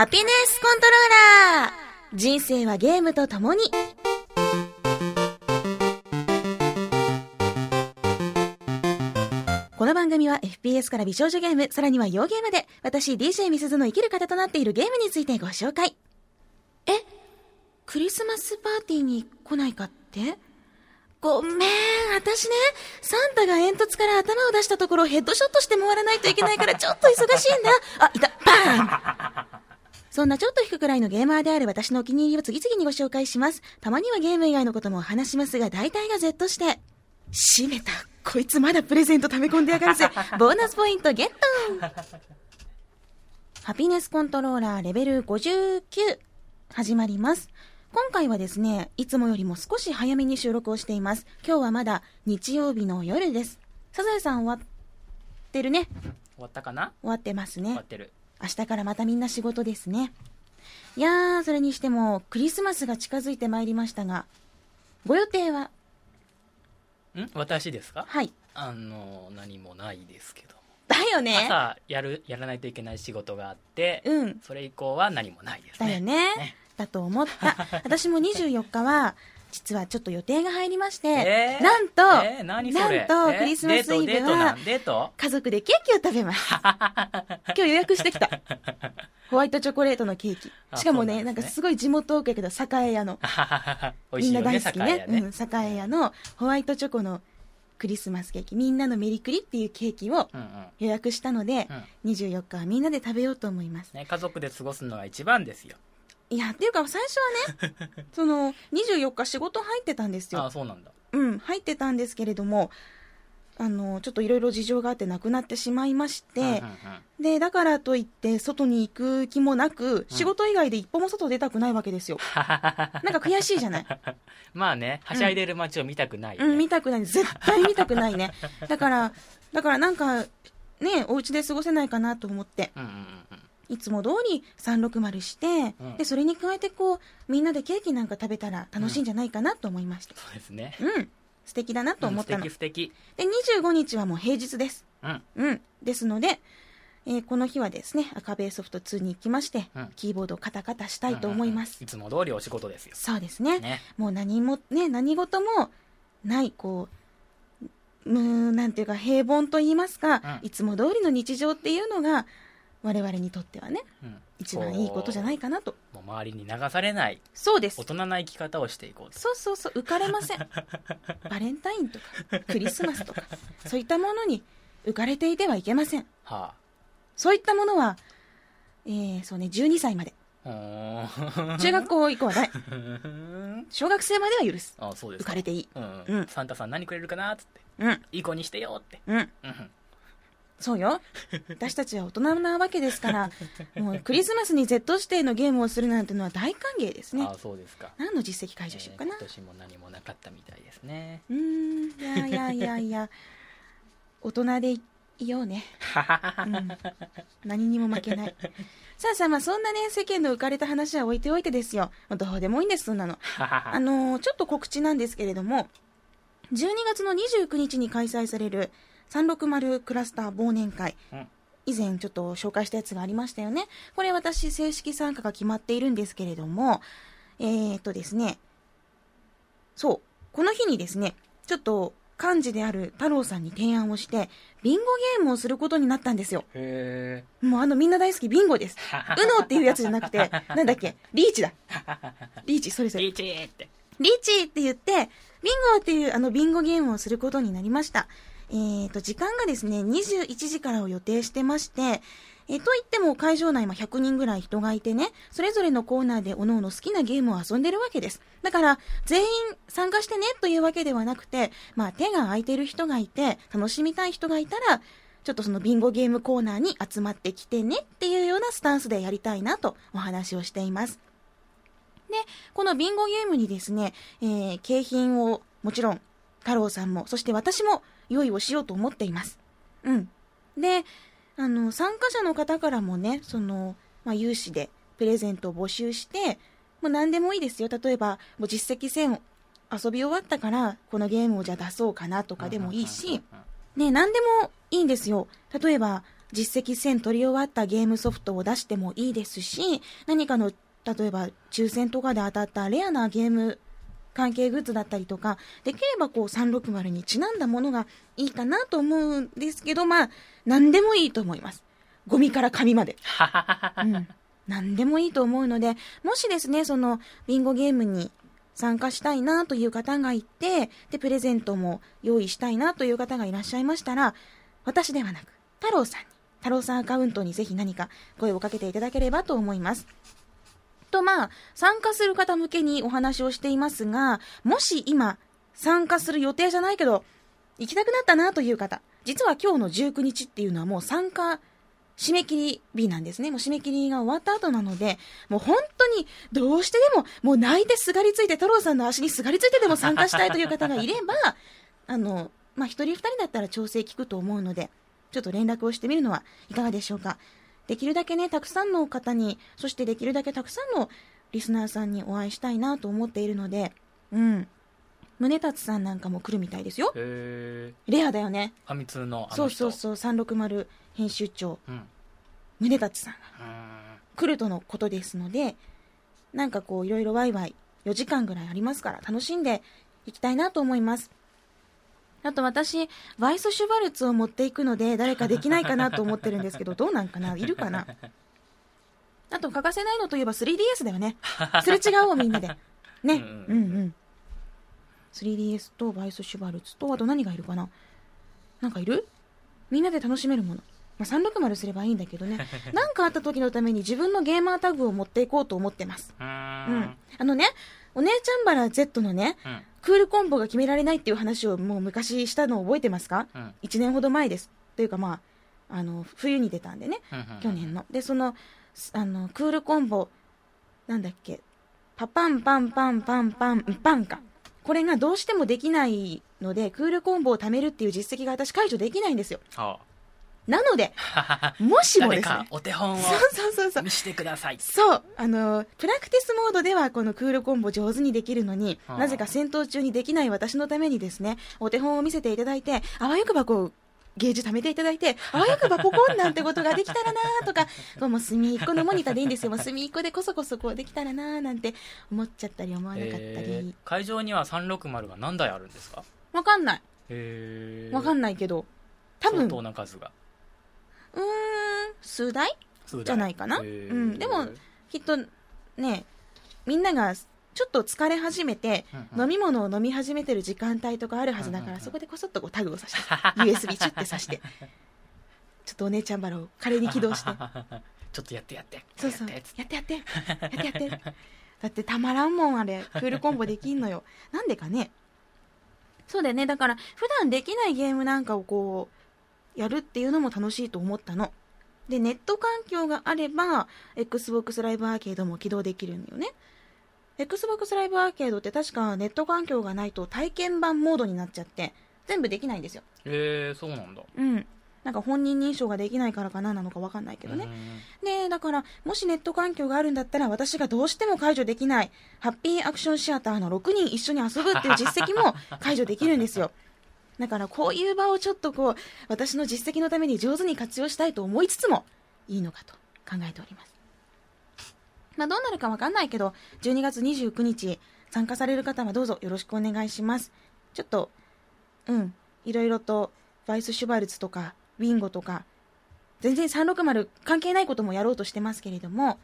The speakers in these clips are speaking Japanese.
ハピネスコントローラー。人生はゲームと共に。この番組は FPS から美少女ゲーム、さらには洋ゲームで、私 DJ ミスズの生きる方となっているゲームについてご紹介。え？クリスマスパーティーに来ないかって？ごめん、私ね、サンタが煙突から頭を出したところヘッドショットして回らないといけないからちょっと忙しいんだ。あ、いた、バーン！そんなちょっと引くくらいのゲーマーである私のお気に入りを次々にご紹介します。たまにはゲーム以外のことも話しますが、大体が Z して。閉めた。こいつまだプレゼント溜め込んでやがるぜ。ボーナスポイントゲットハピネスコントローラーレベル59始まります。今回はですね、いつもよりも少し早めに収録をしています。今日はまだ日曜日の夜です。サザエさん終わってるね。終わったかな？終わってますね終わっ。てる。明日からまたみんな仕事ですね。いやー、それにしてもクリスマスが近づいてまいりましたが、ご予定は？ん？私ですか？はい。あの、何もないですけども。だよね。朝、やる、やらないといけない仕事があって、うん。それ以降は何もないですね。だよね。ねだと思った。私も24日は、実はちょっと予定が入りまして、えーなんと、えーなんとえークリスマスイブは家族でケーキを食べます。今日予約してきた。ホワイトチョコレートのケーキ。あしかもね、なんねなかすごい地元多くやけど、栄屋の。みんな大好きね。酒屋ね。うん、栄屋のホワイトチョコのクリスマスケーキ、みんなのメリクリっていうケーキをうんうん。予約したので、うん24日はみんなで食べようと思います。ね、家族で過ごすのが一番ですよ。いや、っていうか最初はね、その、24日仕事入ってたんですああ、よ。そうなんだ。うん、入ってたんですけれども、あの、ちょっといろいろ事情があって亡くなってしまいまして、うんうんうんで、だからといって外に行く気もなく、仕事以外で一歩も外出たくないわけですよ。なんか悔しいじゃない？まあね、はしゃいでる街を見たくないよね。うん、見たくない。絶対見たくないね。だから、だからなんか、ね、お家で過ごせないかなと思って、うんうんうんうん。いつも通り360して、うんで、それに加えてこう、みんなでケーキなんか食べたら楽しいんじゃないかなと思いまして。そうですね。うん、素敵だなと思ったの。うん素敵で、25日はもう平日です。素敵。うん。ですので、えーこの日はですね、赤ベーソフト2に行きまして、うんキーボードをカタカタしたうん。いと思います。うんうんうんいつも通りお仕事ですよ。そうですね。ね。もう何もね、何事もない、こう、うーん、なんていうか平凡と言いますか、うんいつも通りの日常っていうのが、我々にとってはね、うん一番いいことじゃないかなと。もう周りに流されないそうです大。人な生き方をしていこうと。そうそうそう、浮かれません。バレンタインとか、クリスマスとか、そういったものに浮かれていてはいけません。はそういったものは、えー、そうね、12歳まで。中学校以降はない。小学生までは許す。あそうですか浮かれていい。うんうんサンタさん何くれるかなっつって。うん、いい子にしてよって。うん。うんそうよ。私たちは大人なわけですから、もうクリスマスに Z 指定のゲームをするなんてのは大歓迎ですねあ。そうですか。何の実績解除しようかな。えー今年も何もなかったみたいですね。うーん、いやいやいやいや、大人でいようね。うん、何にも負けない。さあさあ、まあそんなね、世間の浮かれた話は置いておいてですよ。どうでもいいんです、そんなの。あのーちょっと告知なんですけれども、12月の29日に開催される360クラスター忘年会。うん以前ちょっと紹介したやつがありましたよね。これ私正式参加が決まっているんですけれども、えー、っとですね、そう、この日にですね、ちょっと幹事である太郎さんに提案をして、ビンゴゲームをすることになったんですよ。へもうあのみんな大好きビンゴです。ウノっていうやつじゃなくて、なんだっけ、リーチだ。リーチ、それそー。れ。リーチーって。リーチって言って、ビンゴっていうあのビンゴゲームをすることになりました。えーと、時間がですね、21時からを予定してまして、えーと言っても会場内ま100人ぐらい人がいてね、それぞれのコーナーで各々好きなゲームを遊んでるわけです。だから、全員参加してねというわけではなくて、まあ手が空いてる人がいて、楽しみたい人がいたら、ちょっとそのビンゴゲームコーナーに集まってきてねっていうようなスタンスでやりたいなとお話をしています。で、このビンゴゲームにですね、えー景品をもちろん太郎さんも、そして私も用意をしようと思っています。うん。で、あの、参加者の方からもね、その、まあ、有志でプレゼントを募集して、もう何でもいいですよ。例えば、もう実績1000遊び終わったから、このゲームをじゃあ出そうかなとかでもいいし、ね、何でもいいんですよ。例えば、実績1000取り終わったゲームソフトを出してもいいですし、何かの、例えば抽選とかで当たったレアなゲーム関係グッズだったりとか、できればこう360にちなんだものがいいかなと思うんですけど、まあ、何でもいいと思います。ゴミから紙まで。うん。何でもいいと思うので、もしですね、その、ビンゴゲームに参加したいなという方がいて、で、プレゼントも用意したいなという方がいらっしゃいましたら、私ではなく、太郎さんに、太郎さんアカウントにぜひ何か声をかけていただければと思います。と、まあ、参加する方向けにお話をしていますが、もし今、参加する予定じゃないけど、行きたくなったなという方、実は今日の19日っていうのはもう参加締め切り日なんですね。もう締め切りが終わった後なので、もう本当にどうしてでも、もう泣いてすがりついて、太郎さんの足にすがりついてでも参加したいという方がいれば、あの、まあ、一人二人だったら調整聞くと思うので、ちょっと連絡をしてみるのはいかがでしょうか。できるだけね、たくさんの方に、そしてできるだけたくさんのリスナーさんにお会いしたいなと思っているので、うん。宗達さんなんかも来るみたいですよ。レアだよね。ファミ通のあそうそうそう、360編集長、うんう宗達さんが来るとのことですので、なんかこういろいろワイワイ4時間ぐらいありますから楽しんでいきたいなと思います。あと私、バイスシュバルツを持っていくので誰かできないかなと思ってるんですけど、どうなんかな？いるかな？あと欠かせないのといえば 3DS だよね。すれ違おうみんなで。ね。うんんううんうんうん。3DS とバイスシュバルツと、あと何がいるかな？なんかいる？みんなで楽しめるもの。まあ、360すればいいんだけどね。なんかあった時のために自分のゲーマータグを持っていこうと思ってます。うん。あのね、お姉ちゃんバラ Z のね、うんクールコンボが決められないっていう話をもう昔したのを覚えてますか？うん ?1 年ほど前です。というかまあ、あの、冬に出たんでね。うん去年の。で、その、すあの、クールコンボ、なんだっけ、パパンパンパンパンパン、パンか。これがどうしてもできないので、クールコンボを貯めるっていう実績が私解除できないんですよ。あなので、あ もしも誰ですねか。お手本を見。してくださいそう、あの、プラクティスモードではこのクールコンボ上手にできるのに、はあなぜか戦闘中にできない私のためにですね、お手本を見せていただいて、あわよくばこう、ゲージ貯めていただいて、あわよくばポコンなんてことができたらなとか、もう隅っこのモニターでいいんですよ。もう隅っこでこそこそこうできたらななんて思っちゃったり思わなかったえーり。会場には360が何台あるんですか？わかんない。わかんないけど、多分、相う当な数がーん、数台？数台。じゃないかな？うんでもきっとね、みんながちょっと疲れ始めて、うんうん。飲み物を飲み始めてる時間帯とかあるはずだから、うんうんうん。そこでこそっとこうタグをさして、USB チュッてさして、ちょっとお姉ちゃんバラを華麗に起動して、ちょっとやってやって。そうそう、やっやて。ってやって、やってやって。だってたまらんもん、あれ。クールコンボできんのよ。なんでかね。そうだよね。だから、普段できないゲームなんかをこう、やるっていうのも楽しいと思ったの。で、ネット環境があれば、Xbox ライブアーケードも起動できるんだよね。Xbox ライブアーケードって確かネット環境がないと体験版モードになっちゃって、全部できないんですよ。へえそうなんだうん。なんか本人認証ができないからかななのかわかんないけどね。で、だから、もしネット環境があるんだったら、私がどうしても解除できない、ハッピーアクションシアターの6人一緒に遊ぶっていう実績も解除できるんですよ。だから、こういう場をちょっとこう、私の実績のために上手に活用したいと思いつつも、いいのかと考えております。まあ、どうなるかわかんないけど、12月29日、参加される方はどうぞよろしくお願いします。ちょっと、うん、いろいろと、バイス・シュバルツとか、ウィンゴとか、全然360関係ないこともやろうとしてますけれども、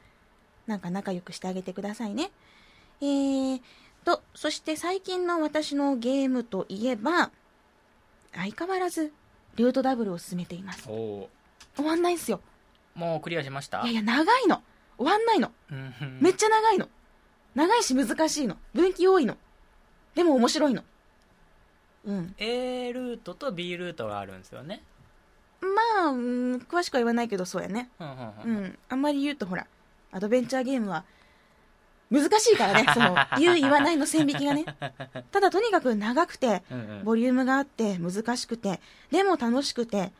なんか仲良くしてあげてくださいね。えーと、そして最近の私のゲームといえば、相変わらず、ルートダブルを進めています。終わんないんすよ。ーもうクリアしました？いやいや、長いの。終わんないの。めっちゃ長いの。長いし難しいの。分岐多いの。でも面白いの。うん。A ルートと B ルートがあるんですよねまあ、うん、詳しくは言わないけど、そうやね。うんうんううんん。あんまり言うとほら、アドベンチャーゲームは、難しいからね、その、言う言わないの線引きがね。ただとにかく長くて、ボリュームがあって、難しくて、でも楽しくて、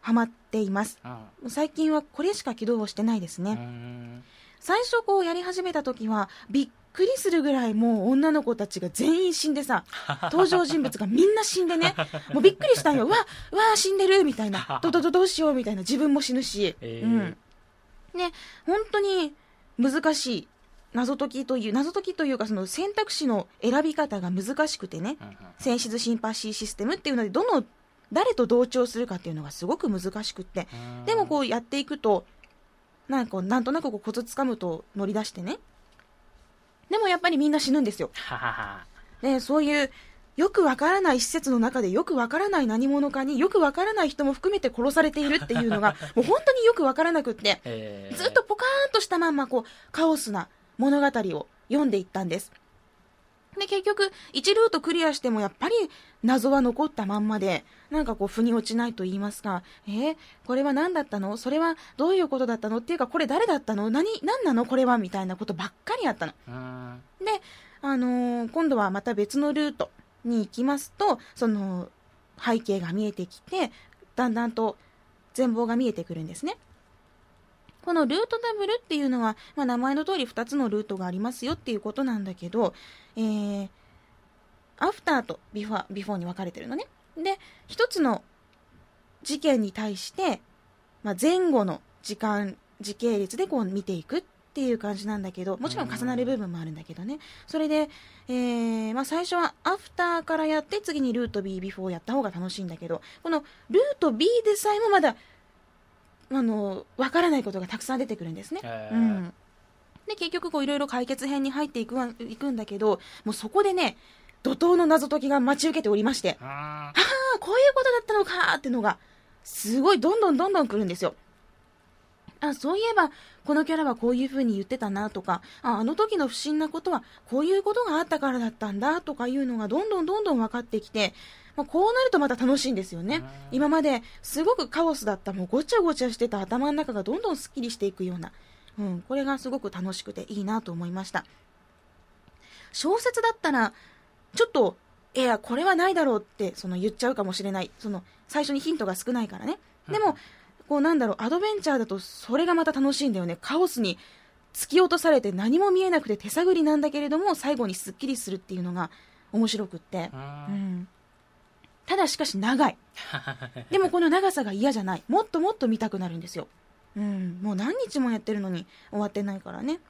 ハマっています。うん最近はこれしか起動をしてないですね。うん最初こうやり始めた時は、びっくりするぐらいもう女の子たちが全員死んでさ、登場人物がみんな死んでね、もうびっくりしたんよ。うわ、うわ、死んでるみたいな。どどどどうしようみたいな。自分も死ぬし。えーうん。ね、本当に難しい。謎解きという、謎解きというかその選択肢の選び方が難しくてね、うんうん。センシズシンパシーシステムっていうので、どの、誰と同調するかっていうのがすごく難しくって、うん。でもこうやっていくと、なんかなんとなくこうコツつかむと乗り出してね。でもやっぱりみんな死ぬんですよ。ははは。ね、そういう、よくわからない施設の中でよくわからない何者かによくわからない人も含めて殺されているっていうのが、もう本当によくわからなくって、えー。ずっとポカーンとしたまんまこう、カオスな物語を読んでいったんです。で、結局、1ルートクリアしてもやっぱり謎は残ったまんまで、なんかこう、腑に落ちないと言いますか、えーこれは何だったの？それはどういうことだったの？っていうか、これ誰だったの？何、何なの？これは？みたいなことばっかりあったの。うんで、あのー今度はまた別のルートに行きますと、その背景が見えてきて、だんだんと全貌が見えてくるんですね。このルートダブルっていうのは、まあ、名前の通り2つのルートがありますよっていうことなんだけど、えー、アフターとビフォー、ビフォーに分かれてるのね。で、一つの事件に対して、まあ、前後の時間、時系列でこう見ていくっていう感じなんだけど、もちろん重なる部分もあるんだけどね。それで、えーまあ、最初はアフターからやって、次にルート B、ビフォーやった方が楽しいんだけど、このルート B でさえもまだ、あの、わからないことがたくさん出てくるんですね。えーうん。で、結局こういろいろ解決編に入っていくわいくんだけど、もうそこでね、怒涛の謎解きが待ち受けておりまして、うんああ、こういうことだったのかってのが、すごいどんどんどんどん来るんですよ。あ、そういえば、このキャラはこういう風に言ってたなとか、あ、あの時の不審なことはこういうことがあったからだったんだとかいうのがどんどんどんどん分かってきて、まあ、こうなるとまた楽しいんですよね。今まですごくカオスだった、もうごちゃごちゃしてた頭の中がどんどんスッキリしていくような、うん、これがすごく楽しくていいなと思いました。小説だったら、ちょっと、いや、これはないだろうって、その言っちゃうかもしれない。その、最初にヒントが少ないからね。でも、こうなんだろう、アドベンチャーだとそれがまた楽しいんだよね。カオスに突き落とされて何も見えなくて手探りなんだけれども、最後にスッキリするっていうのが面白くって。ううんん。ただしかし長い。でもこの長さが嫌じゃない。もっともっと見たくなるんですよ。うん。もう何日もやってるのに終わってないからね。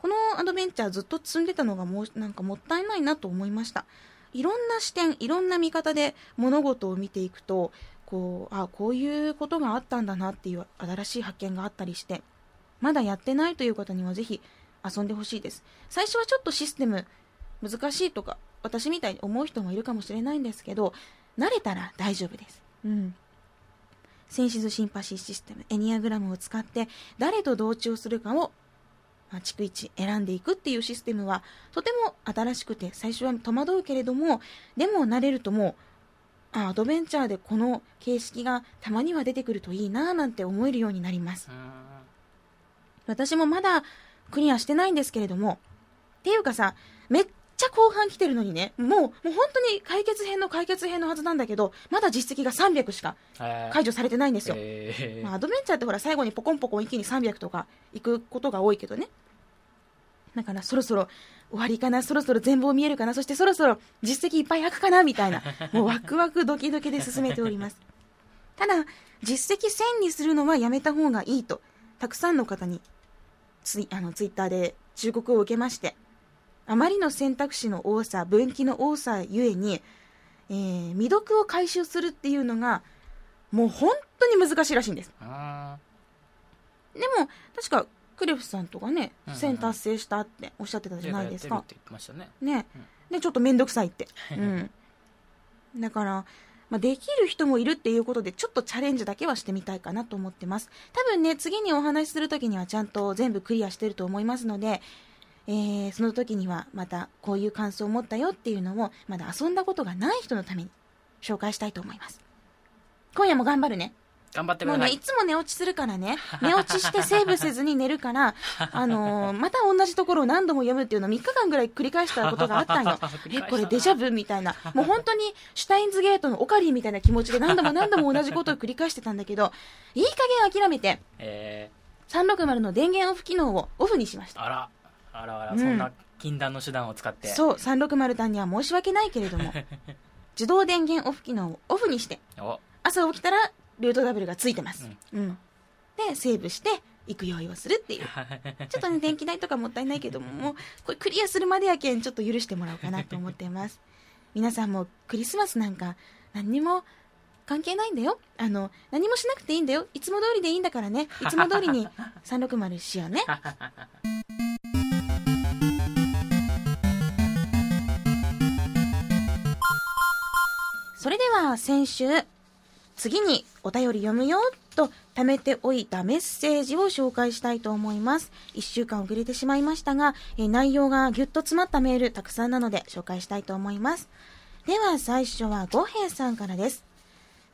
このアドベンチャーずっと積んでたのがもうなんかもったいないなと思いました。いろんな視点、いろんな見方で物事を見ていくと、こう、あ、こういうことがあったんだなっていう新しい発見があったりして、まだやってないという方にはぜひ遊んでほしいです。最初はちょっとシステム難しいとか、私みたいに思う人もいるかもしれないんですけど、慣れたら大丈夫です。うん。センシズシンパシーシステム、エニアグラムを使って、誰と同調するかを、まあ、逐一選んでいくっていうシステムは、とても新しくて、最初は戸惑うけれども、でも慣れるともう、あアドベンチャーでこの形式がたまには出てくるといいなぁなんて思えるようになります。私もまだクリアしてないんですけれども、っていうかさ、めっちゃ後半来てるのにね、もう、もう本当に解決編の解決編のはずなんだけど、まだ実績が300しかえー解除されてないんですよ。えーまあ、アドベンチャーってほら最後にポコンポコン一気に300とか行くことが多いけどね。だからそろそろ終わりかな、そろそろ全貌見えるかな、そしてそろそろ実績いっぱい開くかな、みたいな、もうワクワクドキドキで進めております。ただ、実績1000にするのはやめた方がいいと、たくさんの方にツイあのツイッターで忠告を受けまして、あまりの選択肢の多さ、分岐の多さゆえに、えー未読を回収するっていうのが、もう本当に難しいらしいんです。うんでも、確か、クレフさんとかねうんう、ん1000達成したっておっしゃってたじゃないですかやっ。てるって言ってましたねね。で、ちょっとめんどくさいって。うん。だから、まあ、できる人もいるっていうことで、ちょっとチャレンジだけはしてみたいかなと思ってます。多分ね、次にお話しするときにはちゃんと全部クリアしてると思いますので、えー、その時にはまたこういう感想を持ったよっていうのを、まだ遊んだことがない人のために紹介したいと思います。今夜も頑張るね。頑張ってくもうね、いいつも寝落ちするからね、寝落ちしてセーブせずに寝るから、あのーまた同じところを何度も読むっていうのを3日間ぐらい繰り返したことがあったんよ え、これデジャブ？みたいな。もう本当にシュタインズゲートのオカリーみたいな気持ちで何度も何度も同じことを繰り返してたんだけど、いい加減諦めて、え360の電源オフ機能をオフにしました。ーあらあらあら、うんそんな禁断の手段を使ってそう、360単には申し訳ないけれども、自動電源オフ機能をオフにして、お朝起きたらルートダブルがついてます。うん。で、セーブして、行く用意をするっていう。ちょっとね、電気代とかもったいないけども、もう、これクリアするまでやけん、ちょっと許してもらおうかなと思っています。皆さんもクリスマスなんか、何にも関係ないんだよ。あの、何もしなくていいんだよ。いつも通りでいいんだからね。いつも通りに 360しようね。それでは先週、次にお便り読むよと貯めておいたメッセージを紹介したいと思います。一週間遅れてしまいましたが、え内容がぎゅっと詰まったメールたくさんなので紹介したいと思います。では最初は五平さんからです。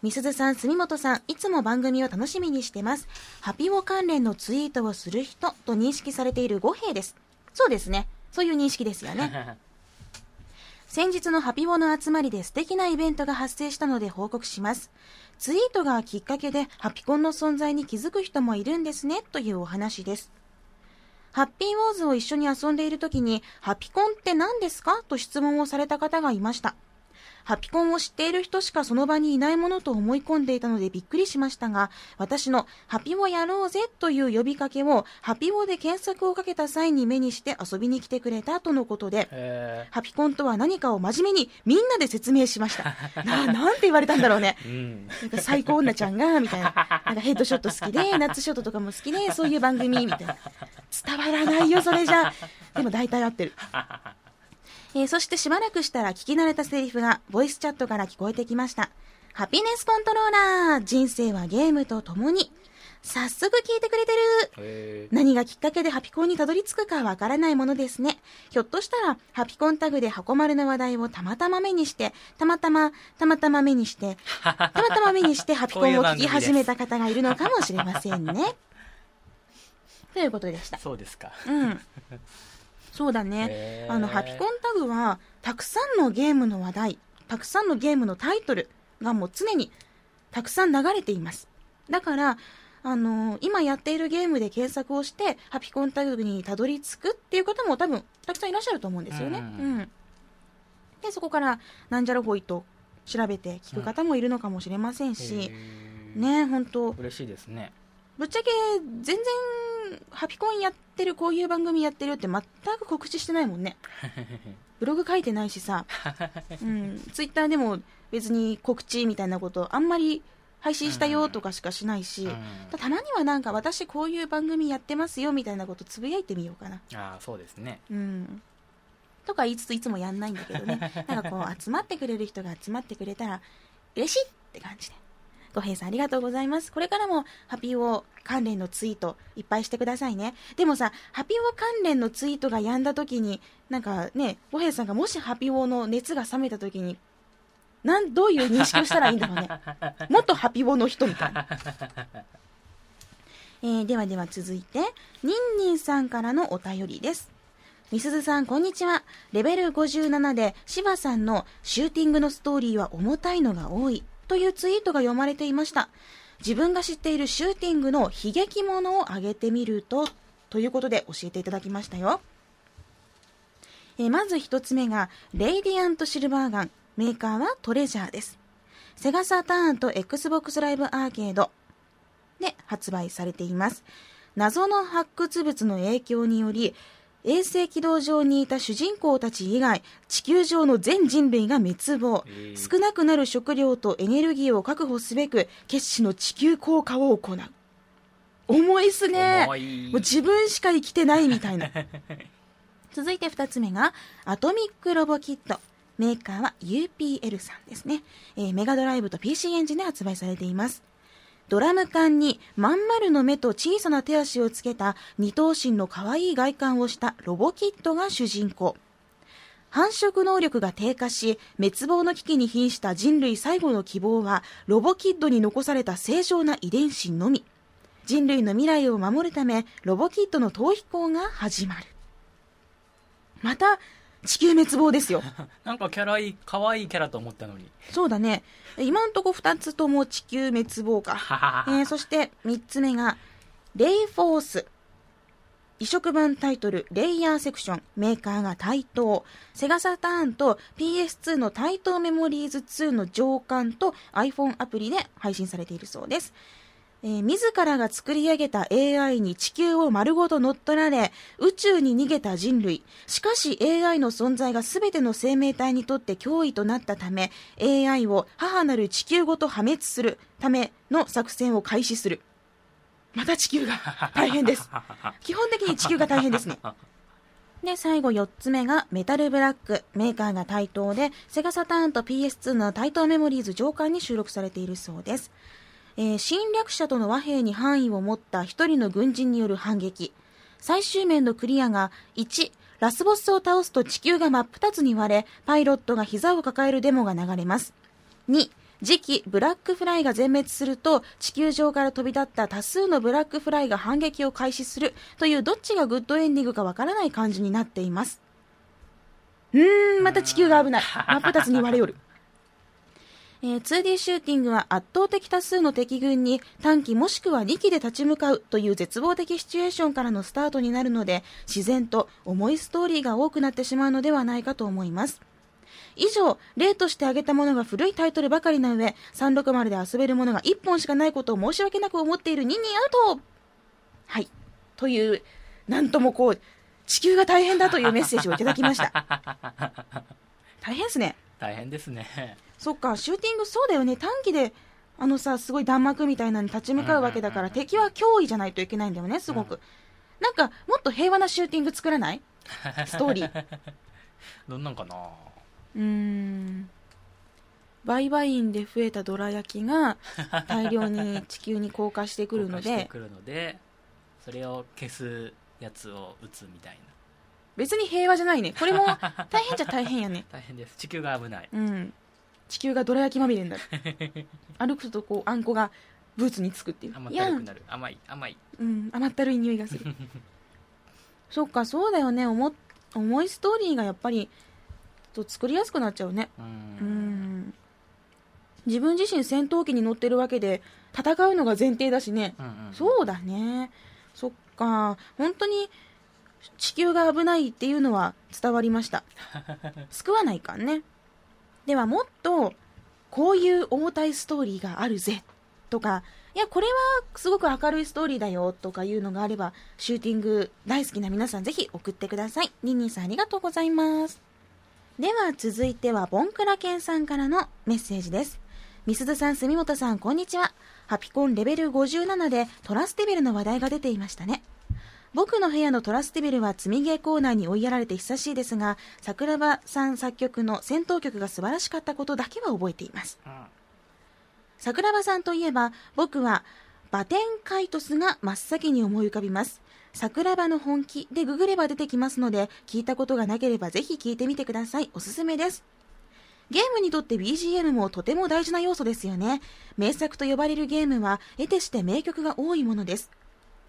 みすずさん、住本さん、いつも番組を楽しみにしてます。ハピオ関連のツイートをする人と認識されている五平です。そうですね。そういう認識ですよね。先日のハピボの集まりで素敵なイベントが発生したので報告します。ツイートがきっかけでハピコンの存在に気づく人もいるんですねというお話です。ハッピーウォーズを一緒に遊んでいる時に、ハピコンって何ですかと質問をされた方がいました。ハピコンを知っている人しかその場にいないものと思い込んでいたのでびっくりしましたが、私のハピオやろうぜという呼びかけをハピオで検索をかけた際に目にして遊びに来てくれたとのことで、へハピコンとは何かを真面目にみんなで説明しました。な、なんて言われたんだろうね。ーうんなんか最高女ちゃんが、みたいな。なんかヘッドショット好きで、ナッツショットとかも好きで、そういう番組、みたいな。伝わらないよ、それじゃ。でも大体合ってる。えーそしてしばらくしたら聞き慣れたセリフがボイスチャットから聞こえてきました。ハピネスコントローラー人生はゲームと共に。早速聞いてくれてるへ何がきっかけでハピコンにたどり着くかわからないものですね。ひょっとしたら、ハピコンタグで箱丸の話題をたまたま目にして、たまたま、たまたま目にして、たまたま目にしてハピコンを聞き始めた方がいるのかもしれませんね。ということでした。そうですかうん。そうだねあの、ハピコンタグは、たくさんのゲームの話題、たくさんのゲームのタイトルがもう常にたくさん流れています。だから、あの今やっているゲームで検索をして、ハピコンタグにたどり着くっていう方も多分、たくさんいらっしゃると思うんですよね。ううんん。で、そこから、なんじゃらほいと調べて聞く方もいるのかもしれませんし、ね、本当嬉しいですねぶっちゃけ全然ハピコンやってるこういう番組やってるって全く告知してないもんね。ブログ書いてないしさ、うん、ツイッターでも別に告知みたいなことあんまり配信したよとかしかしないし、うん。たたまにはなんか私こういう番組やってますよみたいなことつぶやいてみようかな。ああそうですね。うん。とか言いつついつもやんないんだけどね。なんかこう集まってくれる人が集まってくれたら嬉しいって感じでご平さんありがとうございます。これからもハピオ関連のツイートいっぱいしてくださいね。でもさハピオ関連のツイートがやんだ時になんかねご平さんがもしハピオの熱が冷めた時になんどういう認識をしたらいいんだろうね。元ハピオの人みたいな。えーではでは続いて、ニンニンさんからのお便りです。みすずさん、こんにちは。レベル57で、柴さんのシューティングのストーリーは重たいのが多いというツイートが読まれていました。自分が知っているシューティングの悲劇ものを挙げてみると、ということで教えていただきましたよ。えまず一つ目が、レイディアントシルバーガン。メーカーはトレジャーです。セガサターンと Xbox ライブアーケード、で発売されています謎の発掘物の影響により衛星軌道上にいた主人公たち以外地球上の全人類が滅亡。へえ。少なくなる食料とエネルギーを確保すべく決死の地球降下を行う。重いっすね。もう自分しか生きてないみたいな。続いて2つ目がアトミックロボキット。メーカーは UPL さんですね、えーメガドライブと PC エンジンで発売されていますドラム缶にまん丸の目と小さな手足をつけた二頭身の可愛い外観をしたロボキッドが主人公。繁殖能力が低下し滅亡の危機に瀕した人類最後の希望はロボキッドに残された正常な遺伝子のみ。人類の未来を守るためロボキッドの逃避行が始まる。また地球滅亡ですよ。なんかキャラいい可愛いキャラと思ったのに。そうだね。今んとこ2つとも地球滅亡か。えーそして3つ目が、レイフォース。移植版タイトル、レイヤーセクション、メーカーが対等、セガサターンと PS2 の対等メモリーズ2の上巻と iPhone アプリで配信されているそうです。えー自らが作り上げた AI に地球を丸ごと乗っ取られ、宇宙に逃げた人類。しかし AI の存在が全ての生命体にとって脅威となったため、AI を母なる地球ごと破滅するための作戦を開始する。また地球が 大変です。基本的に地球が大変ですね。で、最後4つ目がメタルブラック。メーカーが対等で、セガサターンと PS2 の対等メモリーズ上巻に収録されているそうです。えー侵略者との和平に範囲を持った一人の軍人による反撃。最終面のクリアが1、ラスボスを倒すと地球が真っ二つに割れ、パイロットが膝を抱えるデモが流れます。2、次期ブラックフライが全滅すると地球上から飛び立った多数のブラックフライが反撃を開始するというどっちがグッドエンディングかわからない感じになっています。うーん、また地球が危ない。真っ二つに割れよる。えー 2D シューティングは圧倒的多数の敵軍に短期もしくは2機で立ち向かうという絶望的シチュエーションからのスタートになるので自然と重いストーリーが多くなってしまうのではないかと思います。以上例として挙げたものが古いタイトルばかりな上360で遊べるものが1本しかないことを申し訳なく思っているニンニアウト。はい。というなんともこう地球が大変だというメッセージをいただきました。大変ですね。大変ですね。そっか、シューティングそうだよね。短期で、あのさ、すごい弾幕みたいなのに立ち向かうわけだから、敵は脅威じゃないといけないんだよね、すごく。なんか、もっと平和なシューティング作らない？ストーリー。どんなんかな？うーん。売買員で増えたどら焼きが大量に地球に降下してくるので、降下してくるので、それを消すやつを撃つみたいな。別に平和じゃないね。これも大変じゃ大変やね。大変です。地球が危ない。うん。地球がどら焼きまみれになる。歩くとこう、あんこがブーツにつくっていう。甘ったるくなる。甘い、甘い。うん、甘ったるい匂いがする そっかそうだよね重重いストーリーがやっぱりと作りやすくなっちゃうねう。うんん自分自身戦闘機に乗ってるわけで戦うのが前提だしね、うんうん。そうだねそっか本当に地球が危ないっていうのは伝わりました 救わないかんねではもっとこういう重たいストーリーがあるぜとかいやこれはすごく明るいストーリーだよとかいうのがあればシューティング大好きな皆さんぜひ送ってください。ニンニンさんありがとうございます。では続いてはボンクラケンさんからのメッセージです。みすずさん住本さんこんにちは。ハピコンレベル57でトラスティベルの話題が出ていましたね。僕の部屋のトラスティベルは積みゲーコーナーに追いやられて久しいですが桜庭さん作曲の戦闘曲が素晴らしかったことだけは覚えています。うん。桜庭さんといえば僕はバテンカイトスが真っ先に思い浮かびます。桜庭の本気でググれば出てきますので聞いたことがなければぜひ聞いてみてください。おすすめです。ゲームにとって BGM もとても大事な要素ですよね。名作と呼ばれるゲームは得てして名曲が多いものです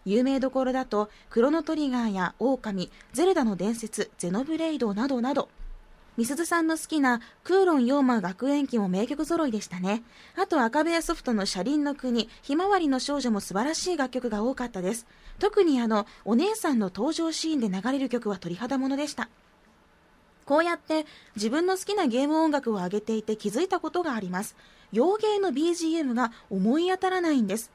有名どころだとクロノトリガーやオオカミゼルダの伝説ゼノブレイドなどなどみすずさんの好きなクーロン・ヨーマ学園記も名曲揃いでしたね。あと赤部屋ソフトの車輪の国、ひまわりの少女も素晴らしい楽曲が多かったです。特にあの、お姉さんの登場シーンで流れる曲は鳥肌ものでした。こうやって自分の好きなゲーム音楽を上げていて気づいたことがあります。洋芸の BGM が思い当たらないんです。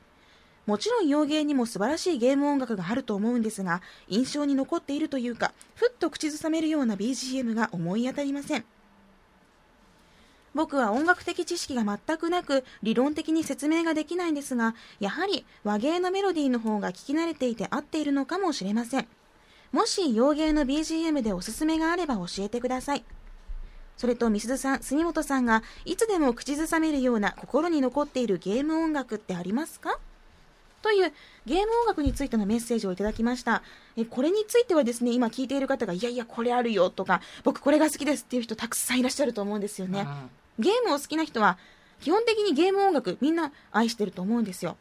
もちろん洋芸にも素晴らしいゲーム音楽があると思うんですが、印象に残っているというか、ふっと口ずさめるような BGM が思い当たりません。僕は音楽的知識が全くなく、理論的に説明ができないんですが、やはり和芸のメロディーの方が聞き慣れていて合っているのかもしれません。もし洋芸の BGM でおすすめがあれば教えてください。それと、みすずさん、杉本さんが、いつでも口ずさめるような心に残っているゲーム音楽ってありますか？というゲーム音楽についてのメッセージをいただきました。えこれについてはですね、今聞いている方が、いやいや、これあるよとか、僕これが好きですっていう人たくさんいらっしゃると思うんですよね。ゲームを好きな人は、基本的にゲーム音楽みんな愛してると思うんですよ。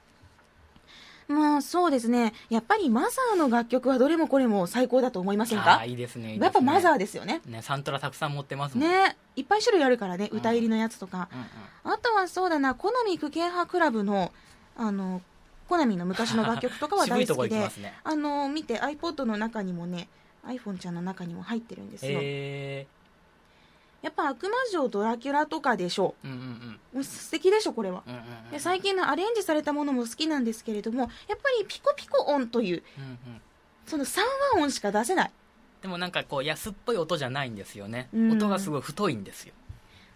まあそうですね。やっぱりマザーの楽曲はどれもこれも最高だと思いませんあか？あいいですねねやっぱマザーですよね。ねサントラたくさん持ってますもんねいっぱい種類あるからね、歌入りのやつとか。うんうんあとはそうだな、コナミクケンハクラブの、あの、コナミの昔の楽曲とかは 大好きでね。あの見て iPod の中にもね iPhone ちゃんの中にも入ってるんですよ、へやっぱ悪魔城ドラキュラとかでしょ。えうんうんうん。うもう素敵でしょこれは。うんうんうん。で最近のアレンジされたものも好きなんですけれどもやっぱりピコピコ音といううんうん。その三和音しか出せない。でもなんかこう安っぽい音じゃないんですよね、うん。音がすごい太いんですよ。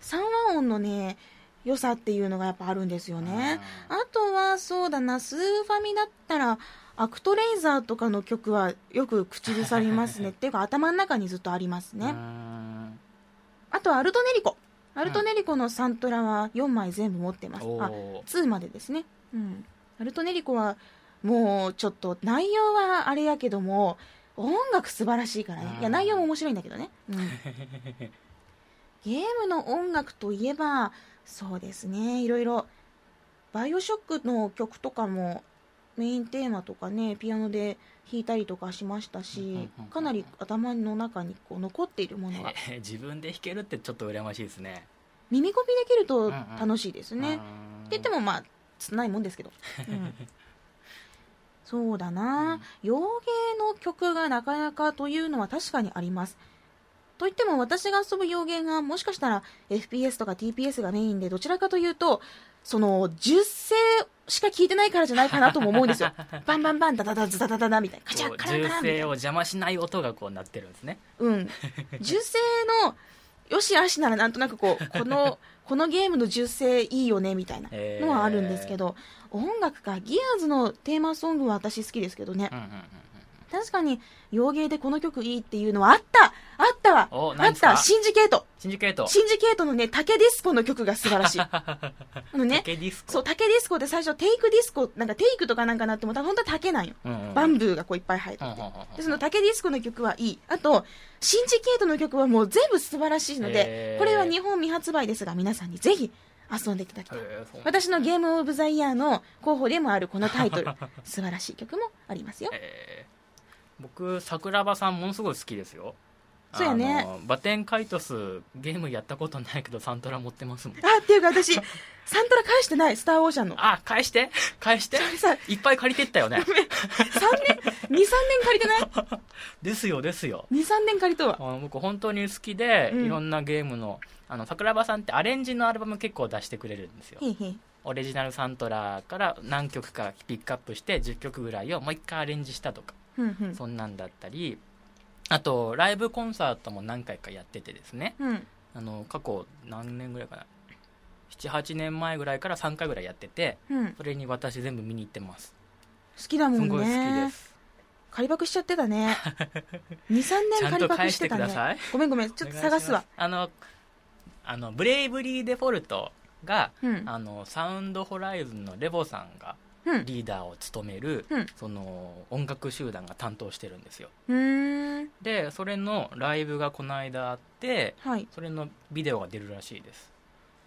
三和音のね良さっていうのがやっぱあるんですよね。あとはそうだなスーファミだったらアクトレイザーとかの曲はよく口ずさりますね。っていうか頭の中にずっとありますうねんあとアルトネリコ。アルトネリコのサントラは4枚全部持ってます、あおー2までですね。うん。アルトネリコはもうちょっと内容はあれやけども音楽素晴らしいからね。いやうん内容も面白いんだけどね、うん、ゲームの音楽といえばそうですね。いろいろ。バイオショックの曲とかもメインテーマとかねピアノで弾いたりとかしましたうんうんしうんかなり頭の中にこう残っているものがえー自分で弾けるってちょっと羨ましいですね。耳コピできるとうんうん楽しいですね、うんって言ってもまあつないもんですけど、うん。そうだな、洋芸の曲がなかなかというのは確かにありますといっても私が遊ぶ洋芸がもしかしたら FPS とか TPS がメインでどちらかというとその10声しか聞いてないからじゃないかなとも思うんですよ。バンバンバンダダダズダダダダみたいな。カチャカカ銃声をランみたいな。邪魔しない音がこうなってるんですね。うん。10声のよしあしならなんとなくこうこの このゲームの10声いいよねみたいなのはあるんですけど、音楽かギアーズのテーマソングは私好きですけどね。うんうんうん確かに洋ゲーでこの曲いいっていうのはあった。あったわ。あった。シンジケート。シンジケート。シンジケートのね竹ディスコの曲が素晴らしい。あのね竹ディスコ？そう竹ディスコって最初テイクディスコなんかテイクとかなんかなって思ったら本当は竹なんよ。うんうんバンブーがこういっぱい生えてて。でその竹ディスコの曲はいい。あとシンジケートの曲はもう全部素晴らしいのでこれは日本未発売ですが皆さんにぜひ遊んでいただきたい。へー私のゲームオブザイヤーの候補でもあるこのタイトル。素晴らしい曲もありますよ。えー僕桜庭さんものすごい好きですよ。そうやね。バテンカイトスゲームやったことないけどサントラ持ってますもん。あっていうか私 サントラ返してないスターオーシャンの。あ返して？返して？いっぱい借りてったよね。3年？23年借りてない？ですよですよ。23年借りとは僕本当に好きで、うん。いろんなゲームのあの桜庭さんってアレンジのアルバム結構出してくれるんですよ。オリジナルサントラから何曲かピックアップして10曲ぐらいをもう一回アレンジしたとかそんなんだったりあとライブコンサートも何回かやっててですね。うん。あの過去何年ぐらいかな。78年前ぐらいから3回ぐらいやっててうん。それに私全部見に行ってます。好きだもんすごい好きねです。借りパクしちゃってたね。23ちゃん年借りパクと返してたねください。ごめんごめんちょっと探すわ。あのあのブレイブリーデフォルトがうん。あのサウンドホライズンのレボさんがうんリーダーを務める、うん。その音楽集団が担当してるんですよ。でそれのライブがこの間あってはい。それのビデオが出るらしいです。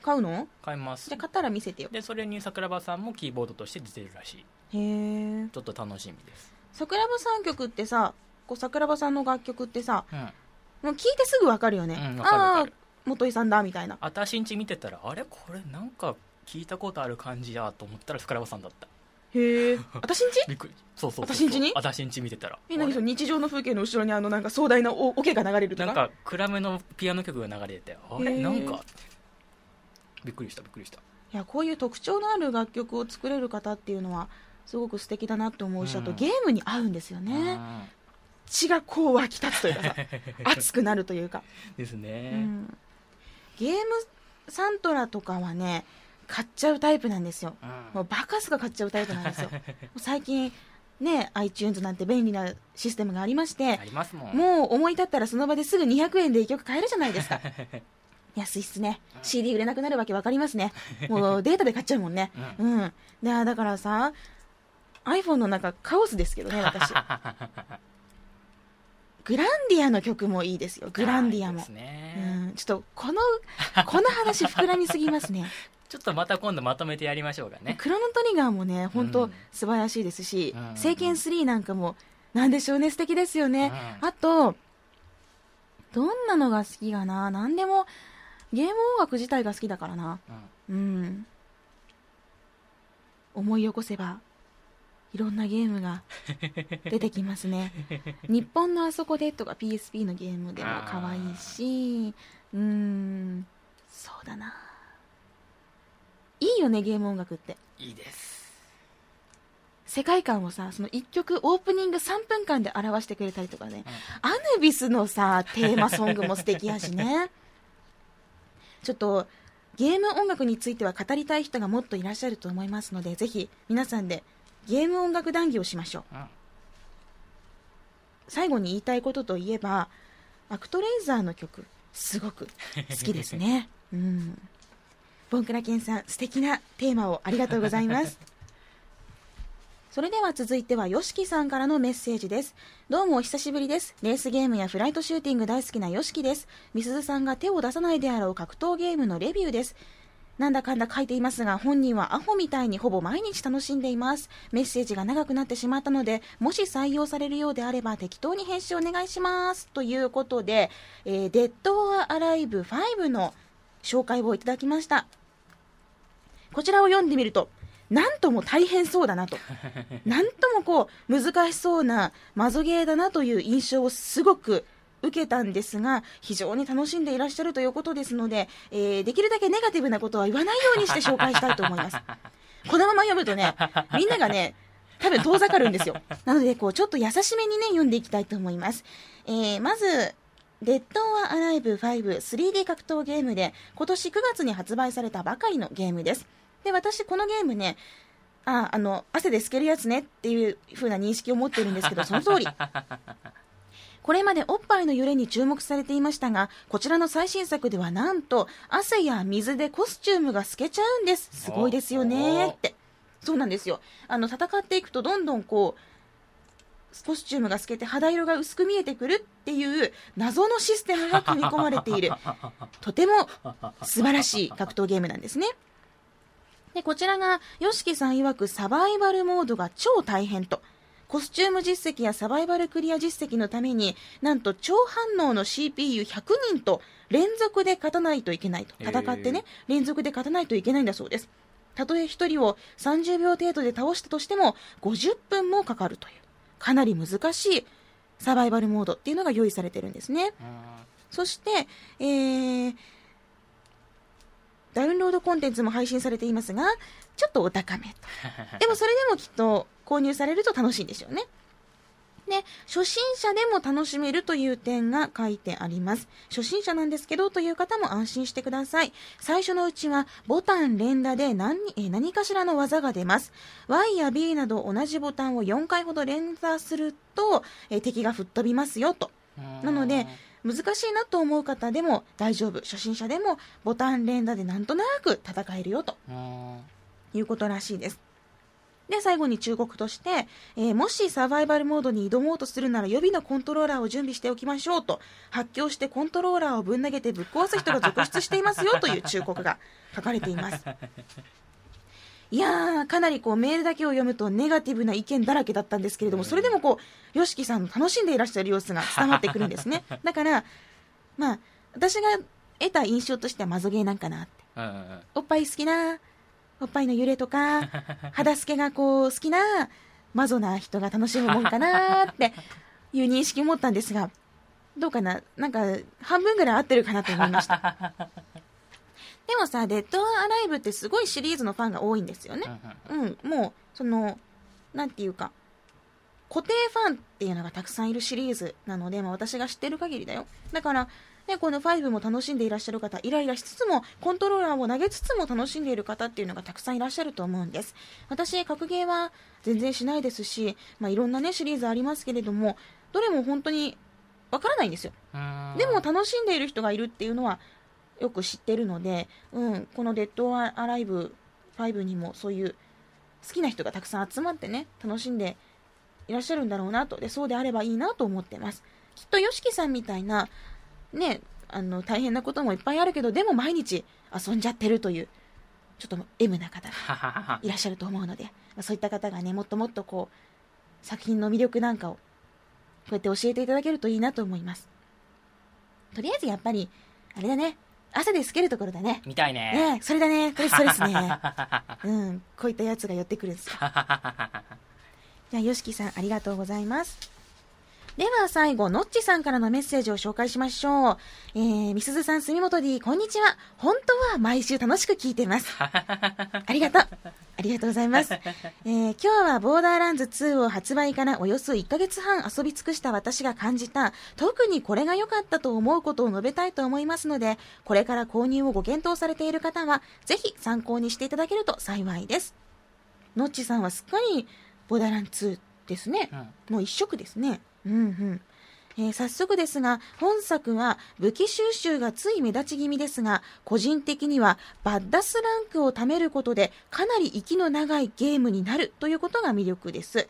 買うの？買います。じゃあ買ったら見せてよ。でそれに桜庭さんもキーボードとして出てるらしい。へえちょっと楽しみです。桜庭さん曲ってさこう桜庭さんの楽曲ってさうん。もう聞いてすぐわかるよね、うんああ元井さんだみたいな。あたしんち見てたらあれ？これなんか聞いたことある感じやと思ったら桜庭さんだったへえ。私んち？びっくり。そうそうそうあたしんちに？あたしんち見てたら。え何その日常の風景の後ろにあのなんか壮大なおオケが流れるとか？なんか暗めのピアノ曲が流れててあれ？なんか？びっくりしたびっくりした。いやこういう特徴のある楽曲を作れる方っていうのはすごく素敵だなって思うし、うん。あとゲームに合うんですよね。うん血がこう湧き立つというかさ 熱くなるというか、ですうね、ん、ゲームサントラとかはね買っちゃうタイプなんですよ。うん。もうバカすが買っちゃうタイプなんですよ。最近ね iTunes なんて便利なシステムがありましてありますもん。もう思い立ったらその場ですぐ200円で1曲買えるじゃないですか。安いっすね。CD 売れなくなるわけ分かりますね。もうデータで買っちゃうもんね。ううん。だだからさ iPhone の中カオスですけどね私グランディアの曲もいいですよ。グランディアも。うん、ちょっとこのこの話膨らみすぎますね。ちょっとまた今度まとめてやりましょうかね。クロノトリガーもね本当うん。素晴らしいですしうん「聖剣3」なんかもなんでしょうね。素敵ですよね、うん。あとどんなのが好きかな。何でもゲーム音楽自体が好きだからな。うん。うん。思い起こせばいろんなゲームが 出てきますね。日本のあそこでとか PSP のゲームでも可愛いしうーん。そうだな。いいよねゲーム音楽って。いいです。世界観をさその1曲オープニング3分間で表してくれたりとかね、アヌビスのさテーマソングも素敵やしね。ちょっとゲーム音楽については語りたい人がもっといらっしゃると思いますのでぜひ皆さんでゲーム音楽談義をしましょう。うん。最後に言いたいことといえばアクトレイザーの曲すごく好きですね。うん。ボンクラケンさん素敵なテーマをありがとうございます。それでは続いては YOSHIKI さんからのメッセージです。どうもお久しぶりです。レースゲームやフライトシューティング大好きな YOSHIKI です。みすずさんが手を出さないであろう格闘ゲームのレビューですなんだかんだ書いていますが本人はアホみたいにほぼ毎日楽しんでいます。メッセージが長くなってしまったのでもし採用されるようであれば適当に返信お願いします。ということで、えーデッド・ア・アライブ5の紹介をいただきました。こちらを読んでみるとなんとも大変そうだなと。なんともこう難しそうなマゾゲーだなという印象をすごく受けたんですが非常に楽しんでいらっしゃるということですので、えーできるだけネガティブなことは言わないようにして紹介したいと思います。このまま読むとねみんながね多分遠ざかるんですよ。なのでこうちょっと優しめにね読んでいきたいと思います、えーまずデッド・ア・アライブ 5-3D 格闘ゲームで今年9月に発売されたばかりのゲームです。で私このゲームねああの汗で透けるやつねっていう風な認識を持ってるんですけどその通り これまでおっぱいの揺れに注目されていましたがこちらの最新作ではなんと汗や水でコスチュームが透けちゃうんです。すごいですよね。って。そうなんですよ。あの戦っていくとどんどんこうコスチュームが透けて肌色が薄く見えてくるっていう謎のシステムが組み込まれている。とても素晴らしい格闘ゲームなんですね。でこちらが YOSHIKI さん曰くサバイバルモードが超大変とコスチューム実績やサバイバルクリア実績のためになんと超反応の CPU100 人と連続で勝たないといけないと。戦ってね連続で勝たないといけないんだそうです。たとえ1人を30秒程度で倒したとしても50分もかかるというかなり難しいサバイバルモードっていうのが用意されてるんですね。うん。そして、えーダウンロードコンテンツも配信されていますが、ちょっとお高めと。でもそれでもきっと購入されると楽しいんでしょうね。で、初心者でも楽しめるという点が書いてあります。初心者なんですけどという方も安心してください。最初のうちはボタン連打で何えー何かしらの技が出ます。Y や B など同じボタンを4回ほど連打すると、えー敵が吹っ飛びますよと。なので難しいなと思う方でも大丈夫初心者でもボタン連打でなんとなく戦えるよとうんいうことらしいですで最後に忠告として、えーもしサバイバルモードに挑もうとするなら予備のコントローラーを準備しておきましょうと発狂してコントローラーをぶん投げてぶっ壊す人が続出していますよという忠告が書かれています。いやーかなりこうメールだけを読むとネガティブな意見だらけだったんですけれどもそれでもこう YOSHIKI さんの楽しんでいらっしゃる様子が伝わってくるんですね。だからまあ私が得た印象としてはマゾゲーなんかなって。おっぱい好きなおっぱいの揺れとか 肌透けがこう好きなマゾな人が楽しむもんかなっていう認識を持ったんですがどうかな？なんか半分ぐらい合ってるかなと思いました。でもさ「デッド・アライブ」ってすごいシリーズのファンが多いんですよね。うんもうそのなんていうか固定ファンっていうのがたくさんいるシリーズなので、まあ、私が知ってる限りだよ。だから、ね、この5も楽しんでいらっしゃる方イライラしつつもコントローラーを投げつつも楽しんでいる方っていうのがたくさんいらっしゃると思うんです。私格ゲーは全然しないですし、まあ、いろんなねシリーズありますけれどもどれも本当にわからないんですよ。うん。でも楽しんでいる人がいるっていうのはよく知ってるので、うん、この「デッド・アライブ5」にもそういう好きな人がたくさん集まってね楽しんでいらっしゃるんだろうなと。でそうであればいいなと思ってます。きっと YOSHIKI さんみたいなねあの大変なこともいっぱいあるけどでも毎日遊んじゃってるというちょっと M な方がいらっしゃると思うので、まあそういった方がねもっともっとこう作品の魅力なんかをこうやって教えていただけるといいなと思います。とりあえずやっぱりあれだね汗で透けるところだね。見たいね。ねそれだねこれそれですね。うんこういったやつが寄ってくるんですよ。じゃあ、よしきさん、ありがとうございます。では最後、のっちさんからのメッセージを紹介しましょう。えー、みすずさん、住本 D、こんにちは。本当は毎週楽しく聞いてます。ありがとう。ありがとうございます。えー、今日はボーダーランズ2を発売からおよそ1ヶ月半遊び尽くした私が感じた、特にこれが良かったと思うことを述べたいと思いますので、これから購入をご検討されている方は、ぜひ参考にしていただけると幸いです。のっちさんはすっかりボーダーラン2ですね。もう一色ですね。うんうん。えー早速ですが、本作は武器収集がつい目立ち気味ですが、個人的にはバッダスランクを貯めることでかなり息の長いゲームになるということが魅力です。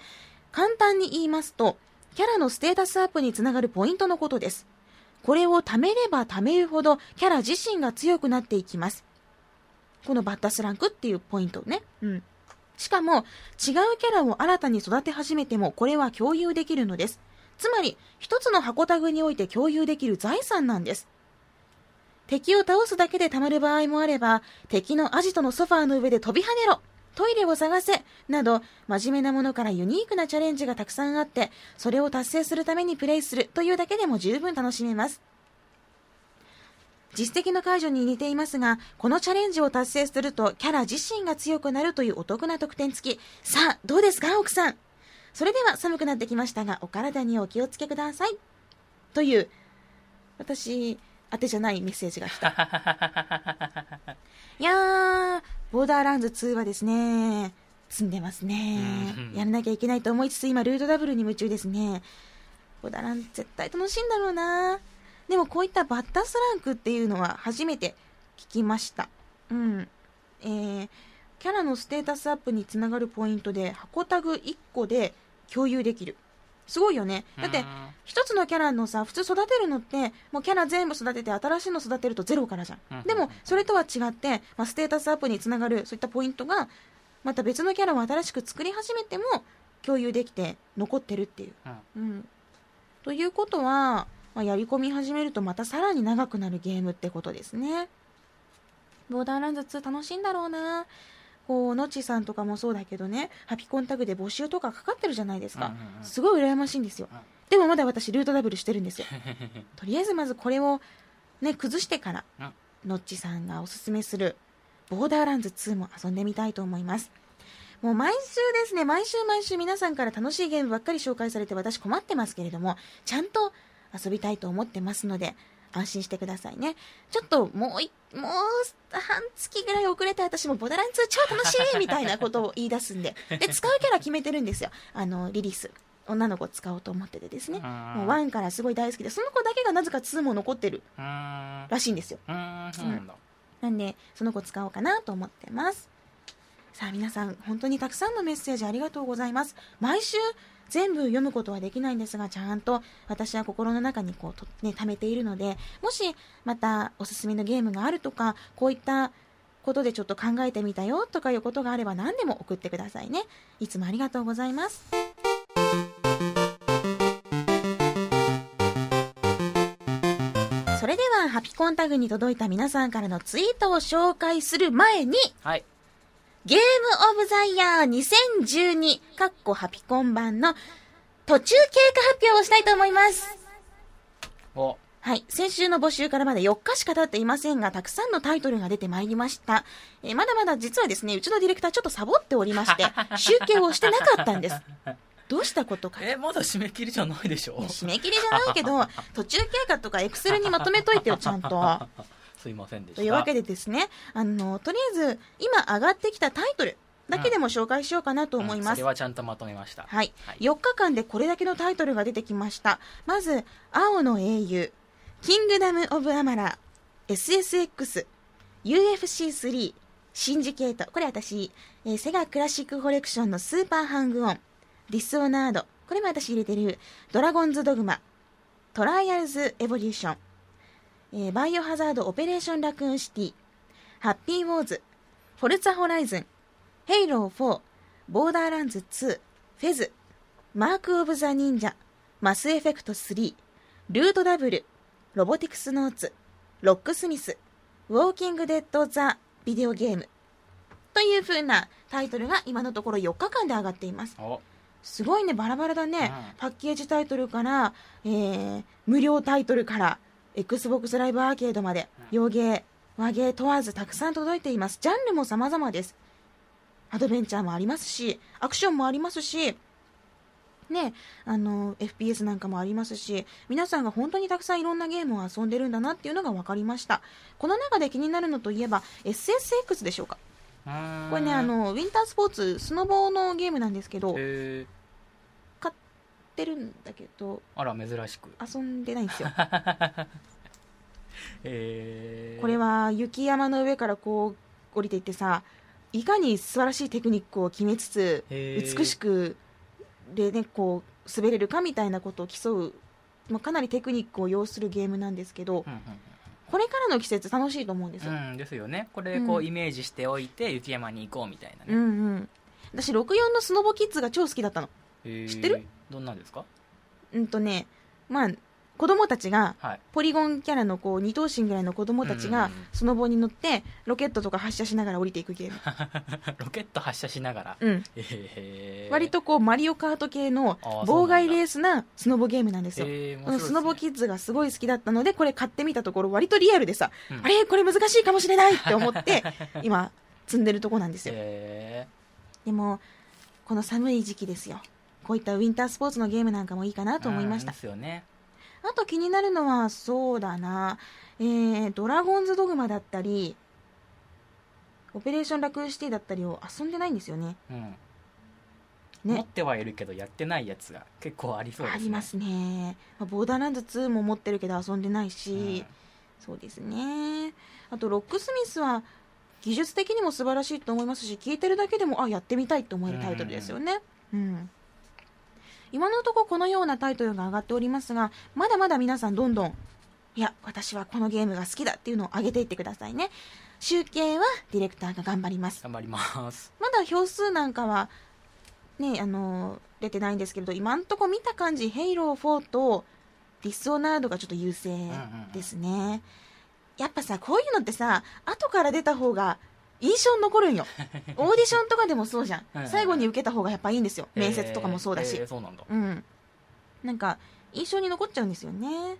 簡単に言いますと、キャラのステータスアップにつながるポイントのことです。これを貯めれば貯めるほどキャラ自身が強くなっていきます。このバッダスランクっていうポイントね。うん。しかも、違うキャラを新たに育て始めても、これは共有できるのです。つまり、一つの箱タグにおいて共有できる財産なんです。敵を倒すだけで貯まる場合もあれば、敵のアジトのソファーの上で飛び跳ねろトイレを探せなど、真面目なものからユニークなチャレンジがたくさんあって、それを達成するためにプレイするというだけでも十分楽しめます。実績の解除に似ていますが、このチャレンジを達成するとキャラ自身が強くなるというお得な特典付き。さあ、どうですか、奥さん？それでは寒くなってきましたが、お体にお気をつけください。という、私、当てじゃないメッセージが来た。いやー、ボーダーランズ2はですね、積んでますねうん。やらなきゃいけないと思いつつ、今、ルートダブルに夢中ですね。ボーダーランズ絶対楽しいんだろうなでもこういったバッタスランクっていうのは初めて聞きました。うん。えー、キャラのステータスアップにつながるポイントで、箱タグ1個で共有できる。すごいよね。だって、一つのキャラのさ、普通育てるのって、もうキャラ全部育てて新しいの育てるとゼロからじゃうんん。でも、それとは違って、まあ、ステータスアップにつながる、そういったポイントが、また別のキャラを新しく作り始めても、共有できて残ってるっていう。うんうん。ということは、まあ、やり込み始めるとまたさらに長くなるゲームってことですね。ボーダーランズ2楽しいんだろうなこう、のちさんとかもそうだけどね、ハピコンタグで募集とかかかってるじゃないですか。すごい羨ましいんですよ。うんでもまだ私ルートダブルしてるんですよ。とりあえずまずこれをね、崩してから、うんのっちさんがおすすめする、ボーダーランズ2も遊んでみたいと思います。もう毎週ですね、毎週毎週皆さんから楽しいゲームばっかり紹介されて私困ってますけれども、ちゃんと遊びたいと思ってますので、安心してくださいね。ちょっともうい、もう半月ぐらい遅れて私もボーダーランズ超楽しい みたいなことを言い出すんで。で、使うキャラ決めてるんですよ。あの、リリース。女の子使おうと思っててですね。うんもう1からすごい大好きで、その子だけがなぜか2も残ってるらしいんですよ。うーんなんで、その子使おうかなと思ってます。さあ皆さん、本当にたくさんのメッセージありがとうございます。毎週全部読むことはできないんですが、ちゃんと私は心の中にこう、ね、貯めているので、もしまたおすすめのゲームがあるとか、こういったことでちょっと考えてみたよとかいうことがあれば何でも送ってくださいね。いつもありがとうございます。それでは、ハピコンタグに届いた皆さんからのツイートを紹介する前に、はいゲームオブザイヤー2012、かっこハピコン版の途中経過発表をしたいと思います。おはい。先週の募集からまだ4日しか経っていませんが、たくさんのタイトルが出てまいりました。えーまだまだ実はですね、うちのディレクターちょっとサボっておりまして、集計をしてなかったんです。どうしたことか。いえまだ締め切りじゃないでしょや締め切りじゃないけど、途中経過とかエクセルにまとめといてよ、ちゃんと。すいませんでした。というわけでですね、あの、とりあえず、今上がってきたタイトルだけでも紹介しようかなと思います。うん。それ。はちゃんとまとめました。はい。はい。4日間でこれだけのタイトルが出てきました。まず、青の英雄、キングダム・オブ・アマラ、SSX、UFC3、シンジケート、これ私、えーセガクラシックコレクションのスーパーハングオン、ディスオナード、これも私入れてる、ドラゴンズ・ドグマ、トライアルズ・エボリューション、えーバイオハザード・オペレーション・ラクーンシティ、ハッピー・ウォーズ、フォルツァ・ホライズン、ヘイロー4、ボーダーランズ2、フェズ、マーク・オブ・ザ・忍者、マス・エフェクト3、ルート・ダブル、ロボティクス・ノーツ、ロック・スミス、ウォーキング・デッド・ザ・ビデオゲーム。という風なタイトルが今のところ4日間で上がっています。お。すごいねバラバラだね、うん。パッケージタイトルから、えー無料タイトルから XBOX ライブアーケードまで洋芸和芸問わずたくさん届いています。ジャンルも様々です。アドベンチャーもありますしアクションもありますしね、あの FPS なんかもありますし皆さんが本当にたくさんいろんなゲームを遊んでるんだなっていうのが分かりました。この中で気になるのといえば SSX でしょうか。これねあのウィンタースポーツスノボーのゲームなんですけどってるんだけどあら珍しく。遊んでないんですよ。えー。これは雪山の上からこう降りていってさいかに素晴らしいテクニックを決めつつへー。美しくでねこう滑れるかみたいなことを競う、まあ、かなりテクニックを要するゲームなんですけどうんうんこれからの季節楽しいと思うんですよ、うん、ですよね。これこううん。イメージしておいて雪山に行こうみたいなね、うんうん。私64のスノボキッズが超好きだったの知ってる？どんなんですか？うんとねまあ子供たちがはい。ポリゴンキャラのこう二頭身ぐらいの子供たちがうんうんうん。スノボに乗ってロケットとか発射しながら降りていくゲーム、ロケット発射しながら、うん、えー、割とこうマリオカート系のあー妨害レースなスノボゲームなんですよ、えー面うん白いですね。スノボキッズがすごい好きだったのでこれ買ってみたところ割とリアルでさ、うん。あれ？これ難しいかもしれないって思って 今積んでるとこなんですよ。えでもこの寒い時期ですよこういったウィンタースポーツのゲームなんかもいいかなーと思いました。うんですよね。あと気になるのはそうだな。えー、ドラゴンズドグマだったりオペレーションラクーンシティだったりを遊んでないんですよね。うん。ね。持ってはいるけどやってないやつが結構ありそうですね。ありますね、まあボーダーランド2も持ってるけど遊んでないし、うん。そうですね。あとロックスミスは技術的にも素晴らしいと思いますし聞いてるだけでもあやってみたいと思えるタイトルですよね。うん今のところこのようなタイトルが上がっておりますがまだまだ皆さんどんどんいや私はこのゲームが好きだっていうのを上げていってくださいね。集計はディレクターが頑張ります。頑張ります。まだ票数なんかは、ね、あの出てないんですけれど今んとこ見た感じヘイロー4とディスオナードがちょっと優勢ですね、やっぱさこういうのってさ後から出た方が印象に残るんよ。オーディションとかでもそうじゃん。最後に受けた方がやっぱいいんですよ。面接とかもそうだし、えーそうなんだ。うん。なんか印象に残っちゃうんですよね。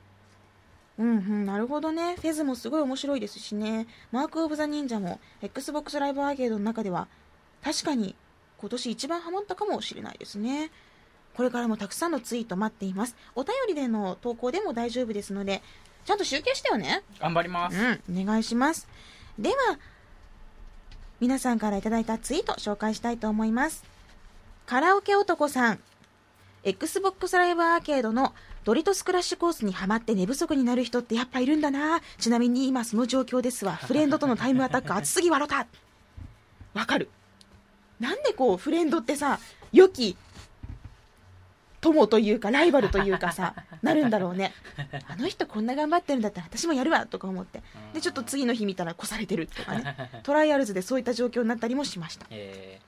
うんうんなるほどね。フェズもすごい面白いですしね。マーク・オブ・ザ・忍者も XBOX ライブアーケードの中では確かに今年一番ハマったかもしれないですね。これからもたくさんのツイート待っています。お便りでの投稿でも大丈夫ですのでちゃんと集計してよね。頑張ります、うん、お願いします。では、皆さんからいただいたツイート紹介したいと思います。カラオケ男さん、Xbox ライブアーケードのドリトスクラッシュコースにはまって寝不足になる人ってやっぱいるんだな。ちなみに今その状況ですわ。フレンドとのタイムアタック熱すぎ笑った。わかる。なんでこう、フレンドってさ、良き友というかライバルというかさなるんだろうね。あの人こんな頑張ってるんだったら私もやるわとか思って。でちょっと次の日見たら越されてるとかね。トライアルズでそういった状況になったりもしました。え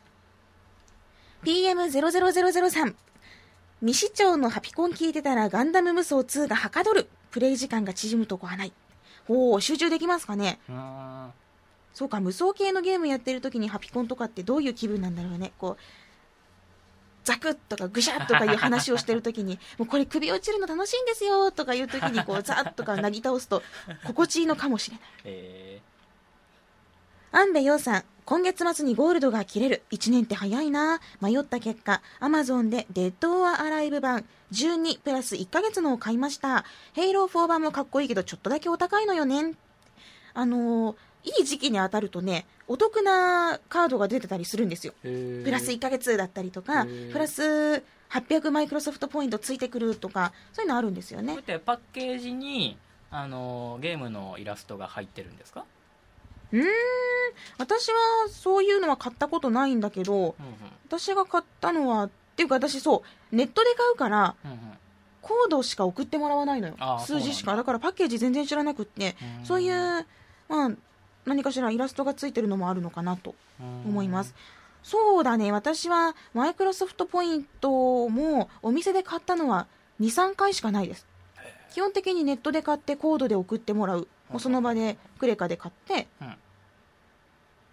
PM00003 未視聴のハピコン聞いてたらガンダム無双2がはかどる。プレイ時間が縮むとこはない。おお集中できますかね。そうか無双系のゲームやってる時にハピコンとかってどういう気分なんだろうね。こうザクッとかグシャッとかいう話をしてる時に もうこれ首落ちるの楽しいんですよとかいう時にこうザッとかなぎ倒すと心地いいのかもしれない え安部陽さん、今月末にゴールドが切れる。1年って早いな。迷った結果、アマゾンでデッド・オア・アライブ版12プラス1ヶ月のを買いました。ヘイロー4版もかっこいいけど、ちょっとだけお高いのよね。あのーいい時期に当たるとね、お得なカードが出てたりするんですよ。ー、プラス1ヶ月だったりとかプラス800マイクロソフトポイントついてくるとか、そういうのあるんですよね。パッケージにあのゲームのイラストが入ってるんですか、うーん、私はそういうのは買ったことないんだけど、うんうん。私が買ったのはっていうか私そうネットで買うからうんうん。コードしか送ってもらわないのよ。数字しか。だからパッケージ全然知らなくってうん。そういうまあ何かしらイラストがついてるのもあるのかなと思います。そうだね。私はマイクロソフトポイントもお店で買ったのは23回しかないです。基本的にネットで買ってコードで送ってもらう。もうその場でクレカで買ってうん。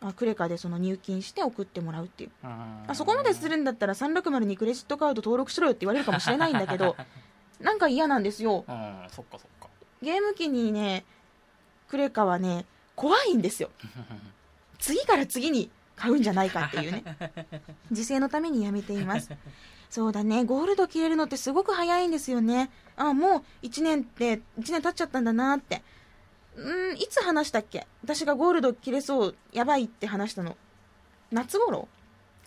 あクレカでその入金して送ってもらうっていう。ああそこまでするんだったら360にクレジットカード登録しろよって言われるかもしれないんだけど なんか嫌なんですよ。うん。そっかそっか。ゲーム機にねクレカはね怖いんですよ。次から次に買うんじゃないかっていうね。自制のためにやめています。そうだね。ゴールド切れるのってすごく早いんですよね。あもう1年って1年経っちゃったんだなって。うんいつ話したっけ？私がゴールド切れそうやばいって話したの。夏頃？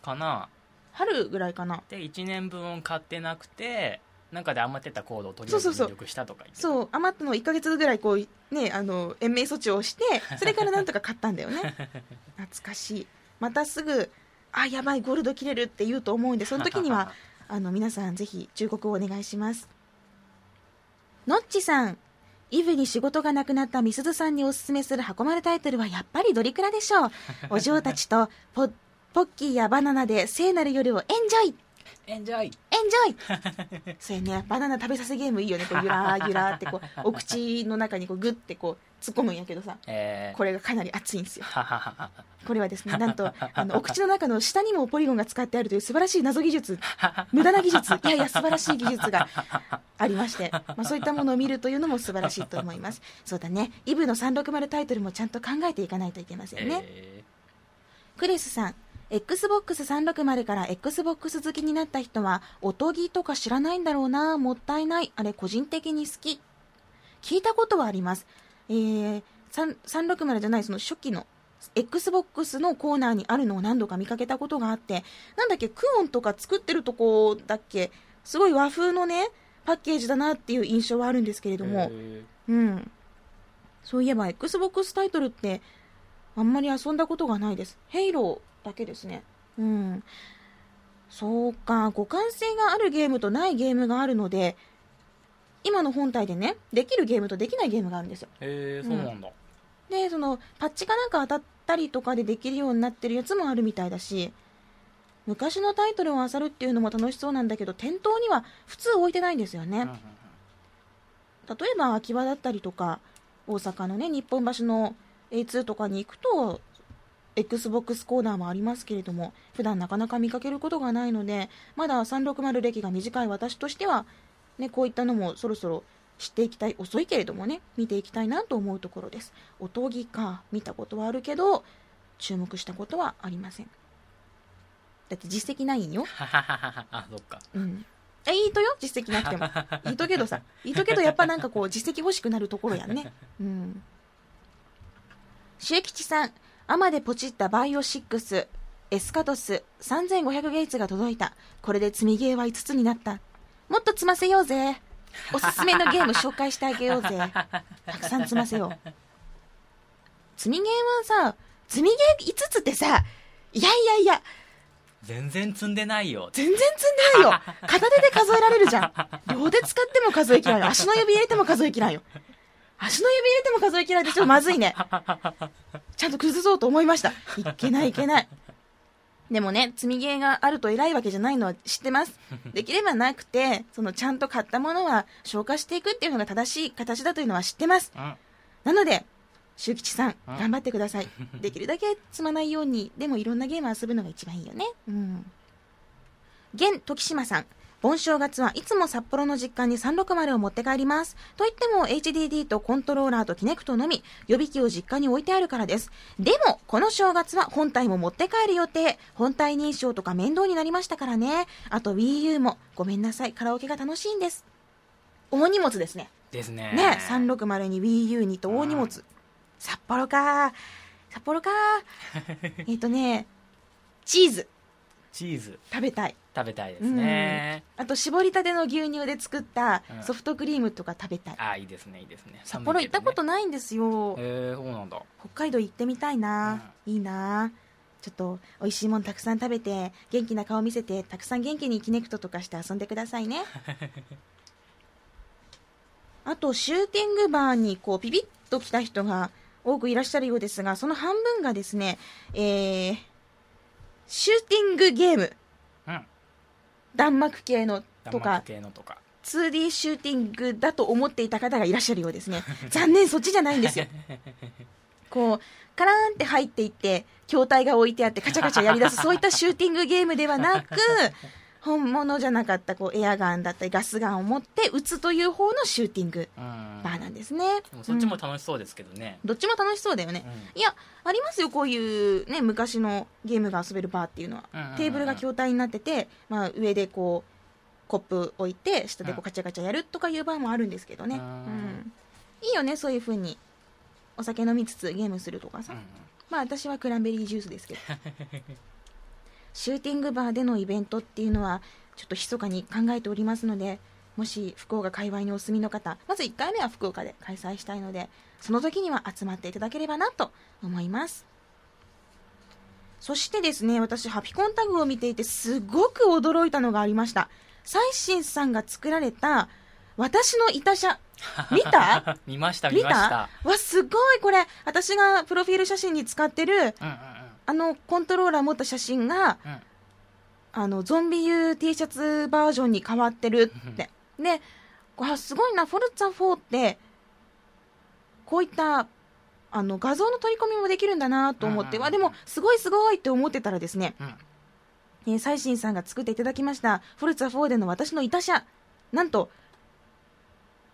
かな。春ぐらいかな。で1年分買ってなくてなんかで余ってたコードをとり入力したとかそう。余ったの1ヶ月ぐらいこうねあの延命措置をして それからなんとか買ったんだよね。懐かしい。またすぐあやばいゴールド切れるって言うと思うんでその時には あの皆さんぜひ忠告をお願いします。のっちさんイブに仕事がなくなったみすずさんにおすすめする箱丸タイトルはやっぱりドリクラでしょう。お嬢たちとポポッキーやバナナで聖なる夜をエンジョイエンジョイエンジョイそうやね。バナナ食べさせゲームいいよね。こうゆらー ゆらーってこうお口の中にこうグッてこう突っ込むんやけどさ。えー。これがかなり熱いんですよ。これはですねなんと あのお口の中の下にもポリゴンが使ってあるという素晴らしい謎技術。無駄な技術。いやいや素晴らしい技術がありまして、まあ、そういったものを見るというのも素晴らしいと思います。そうだね。イブの360タイトルもちゃんと考えていかないといけませんね、えクレスさん XBOX360 から XBOX 好きになった人はおとぎとか知らないんだろうなもったいない。あれ個人的に好き。聞いたことはあります。えー、3 360じゃないその初期の XBOX のコーナーにあるのを何度か見かけたことがあってなんだっけクオンとか作ってるとこだっけすごい和風のねパッケージだなっていう印象はあるんですけれども、えうん。そういえば XBOX タイトルってあんまり遊んだことがないです。ヘイローだけですね。うん。そうか、互換性があるゲームとないゲームがあるので、今の本体でね、できるゲームとできないゲームがあるんですよ。えーそうなんだ、で、その、パッチかなんか当たったりとかでできるようになってるやつもあるみたいだし、昔のタイトルを漁るっていうのも楽しそうなんだけど、店頭には普通置いてないんですよね。うんうんうん例えば秋葉だったりとか大阪のね日本橋の A2 とかに行くと XBOX コーナーもありますけれども普段なかなか見かけることがないのでまだ360歴が短い私としては、ね、こういったのもそろそろ知っていきたい遅いけれどもね見ていきたいなと思うところですおとぎか見たことはあるけど注目したことはありませんだって実績ないんよ あそっかうん。え、いいとよ、実績なくても。いいとけどさ。いいとけど、やっぱなんかこう、実績欲しくなるところやんね。うん。シュ吉さん、アマでポチったバイオ6、エスカトス、3500ゲイツが届いた。これで積みゲーは5つになった。もっと積ませようぜ。おすすめのゲーム紹介してあげようぜ。たくさん積ませよう。積みゲーはさ、積みゲー5つってさ、いやいやいや、全然積んでないよ全然積んでないよ。片手で数えられるじゃん。両手使っても数えきらんよ。足の指入れても数えきらんよ。足の指入れても数えきらんってちょっとまずいね。ちゃんと崩そうと思いました。いけないいけない。でもね、積みゲーがあると偉いわけじゃないのは知ってます。できればなくて、そのちゃんと買ったものは消化していくっていうのが正しい形だというのは知ってます。うんなので、周吉さん頑張ってください。できるだけ積まないように、でもいろんなゲーム遊ぶのが一番いいよね。うん。現時島さん。盆正月はいつも札幌の実家に360を持って帰ります。と言っても HDD とコントローラーとキネクトのみ予備機を実家に置いてあるからです。でも、この正月は本体も持って帰る予定。本体認証とか面倒になりましたからね。あと Wii U も。ごめんなさい。カラオケが楽しいんです。大荷物ですね。ですねね、360に Wii U にと大荷物。札幌か札幌か えっとね、チーズチーズ食べたい。食べたいですね、あと絞りたての牛乳で作ったうんソフトクリームとか食べたい。あいいですねいいですね札幌行ったことないんですよ。へえそうなんだ北海道行ってみたいな。いいな。ちょっと美味しいもんたくさん食べて、元気な顔見せて、たくさん元気にキネクトとかして遊んでくださいね。あと、シューティングバーにこうピピッと来た人が多くいらっしゃるようですが、その半分がですね、えー、シューティングゲーム、うん弾幕系のとか系のとか 2D シューティングだと思っていた方がいらっしゃるようですね。残念、そっちじゃないんですよ。こう、カラーンって入っていって、筐体が置いてあってカチャカチャやり出す、そういったシューティングゲームではなく、本物じゃなかったこうエアガンだったりガスガンを持って撃つという方のシューティングうんバーなんですね。そっちもうん楽しそうですけどね、どっちも楽しそうだよね。いや、ありますよ、こういうね、昔のゲームが遊べるバーっていうのは。うんうんうんテーブルが筐体になってて、まあ、上でこう、コップ置いて、下でこううんカチャカチャやるとかいうバーもあるんですけどね。ううんん。いいよね、そういう風に。お酒飲みつつゲームするとかさ。うんまあ私はクランベリージュースですけど。シューティングバーでのイベントっていうのは、ちょっと密かに考えておりますので、もし福岡界隈にお住みの方、まず1回目は福岡で開催したいので、その時には集まっていただければなと思います。そしてですね、私、ハピコンタグを見ていて、すごく驚いたのがありました。最新さんが作られた、私のいた車。見た？見ました見見ましたた？わ、すごいこれ。私がプロフィール写真に使ってる、あの、コントローラー持った写真が、うんうんあの、ゾンビ U T シャツバージョンに変わってるって。で、わすごいな、フォルツァ4って、こういった、あの、画像の取り込みもできるんだなと思って、うんでも、すごいすごいって思ってたらですね、うんえー、最新さんが作っていただきました、フォルツァ4での私のいた車。なんと、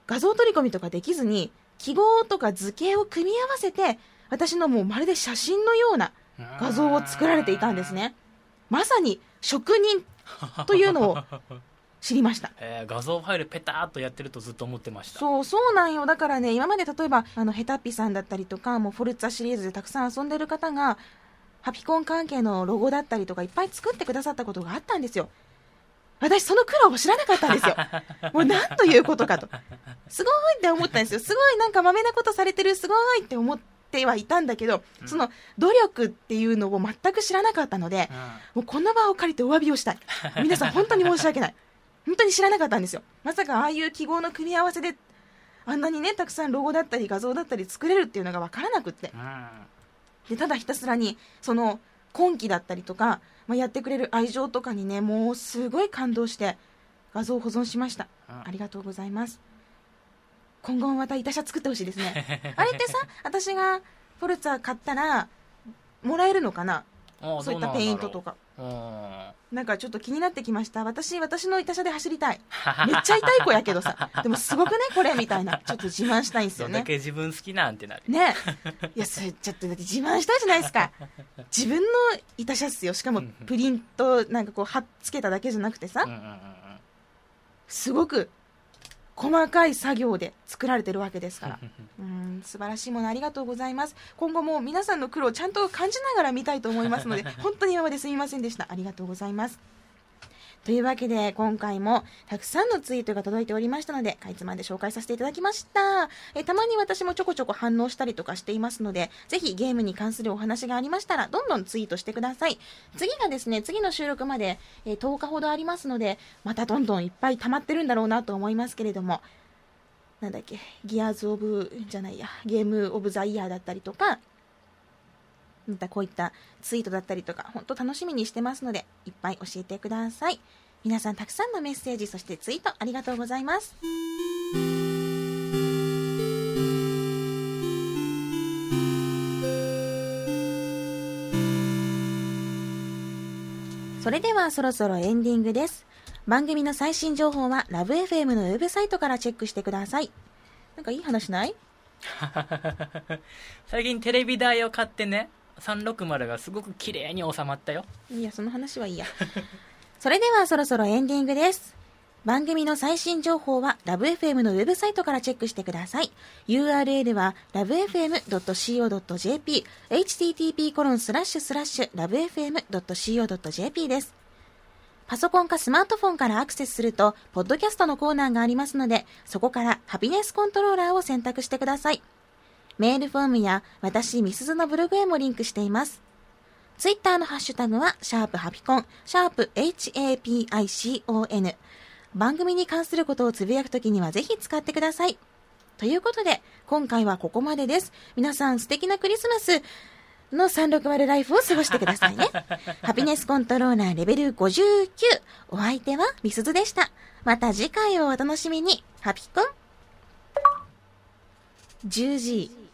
画像取り込みとかできずに、記号とか図形を組み合わせて、私のもうまるで写真のような画像を作られていたんですね。まさに職人というのを 知りました。えー画像ファイルペターっとやってるとずっと思ってましたそう、そうなんよ。だからね、今まで例えば、あの、ヘタッピさんだったりとか、もうフォルツァシリーズでたくさん遊んでる方が、ハピコン関係のロゴだったりとかいっぱい作ってくださったことがあったんですよ。私、その苦労を知らなかったんですよ。もう何ということかと。すごいって思ったんですよ。すごいなんか豆なことされてる、すごいって思ってはいたんだけど、その努力っていうのを全く知らなかったので、もうこの場を借りてお詫びをしたい。皆さん本当に申し訳ない。本当に知らなかったんですよ。まさかああいう記号の組み合わせで、あんなにね、たくさんロゴだったり画像だったり作れるっていうのが分からなくって。うんうんで、ただひたすらに、その、根気だったりとか、まあ、やってくれる愛情とかにね、もうすごい感動して、画像を保存しました。うんありがとうございます。今後もまたいた車作ってほしいですね。あれってさ、私がフォルツァ買ったら、もらえるのかな？あそういったペイントとか。なんかちょっと気になってきました。私、私のいた車で走りたい。う んめっちゃ痛い子やけどさ。でもすごくね、これみたいな。ちょっと自慢したいんですよね。だけ自分好きなんてなるね。いや、それちょっとだって自慢したいじゃないですか。自分のいた車っすよ。しかもプリントなんかこう貼っつけただけじゃなくてさうん、うんうんうんすごく細かい作業で作られてるわけですから。うん、素晴らしいものありがとうございます。今後も皆さんの苦労をちゃんと感じながら見たいと思いますので、本当に今まですみませんでした。ありがとうございます。というわけで、今回もたくさんのツイートが届いておりましたので、かいつまんで紹介させていただきました。えたまに私もちょこちょこ反応したりとかしていますので、ぜひゲームに関するお話がありましたら、どんどんツイートしてください。次がですね、次の収録まで、え10日ほどありますので、またどんどんいっぱい溜まってるんだろうなと思いますけれども、なんだっけ、ギアーズ・オブ、じゃないや、ゲーム・オブ・ザ・イヤーだったりとか、またこういったツイートだったりとか、本当楽しみにしてますので、いっぱい教えてください。皆さんたくさんのメッセージ、そしてツイートありがとうございます。それではそろそろエンディングです。番組の最新情報はラブ f m のウェブサイトからチェックしてください。なんかいい話ない？最近テレビ台を買ってね360がすごく綺麗に収まったよいや、その話はいいや。それではそろそろエンディングです。番組の最新情報はラブ f m のウェブサイトからチェックしてください。URL は lovefm.co.jp http コロンスラッシュスラッシュ lovefm.co.jp です。パソコンかスマートフォンからアクセスすると、ポッドキャストのコーナーがありますので、そこからハピネスコントローラーを選択してください。メールフォームや私、ミスズのブログへもリンクしています。ツイッターのハッシュタグは、シャープハピコン、シャープ HAPICON。番組に関することをつぶやくときにはぜひ使ってください。ということで、今回はここまでです。皆さん素敵なクリスマスの360ライフを過ごしてくださいね。ハピネスコントローラーレベル59。お相手はミスズでした。また次回をお楽しみに。ハピコン 10G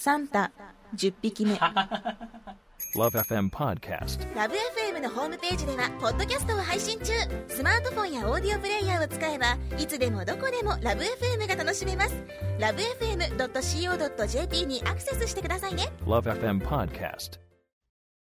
サンタ10匹目 Love FM Podcast. ラブ f m のホームページではポッドキャストを配信中スマートフォンやオーディオプレイヤーを使えばいつでもどこでもラブ f m が楽しめますラブ FM.co.jp にアクセスしてくださいね Love FM Podcast.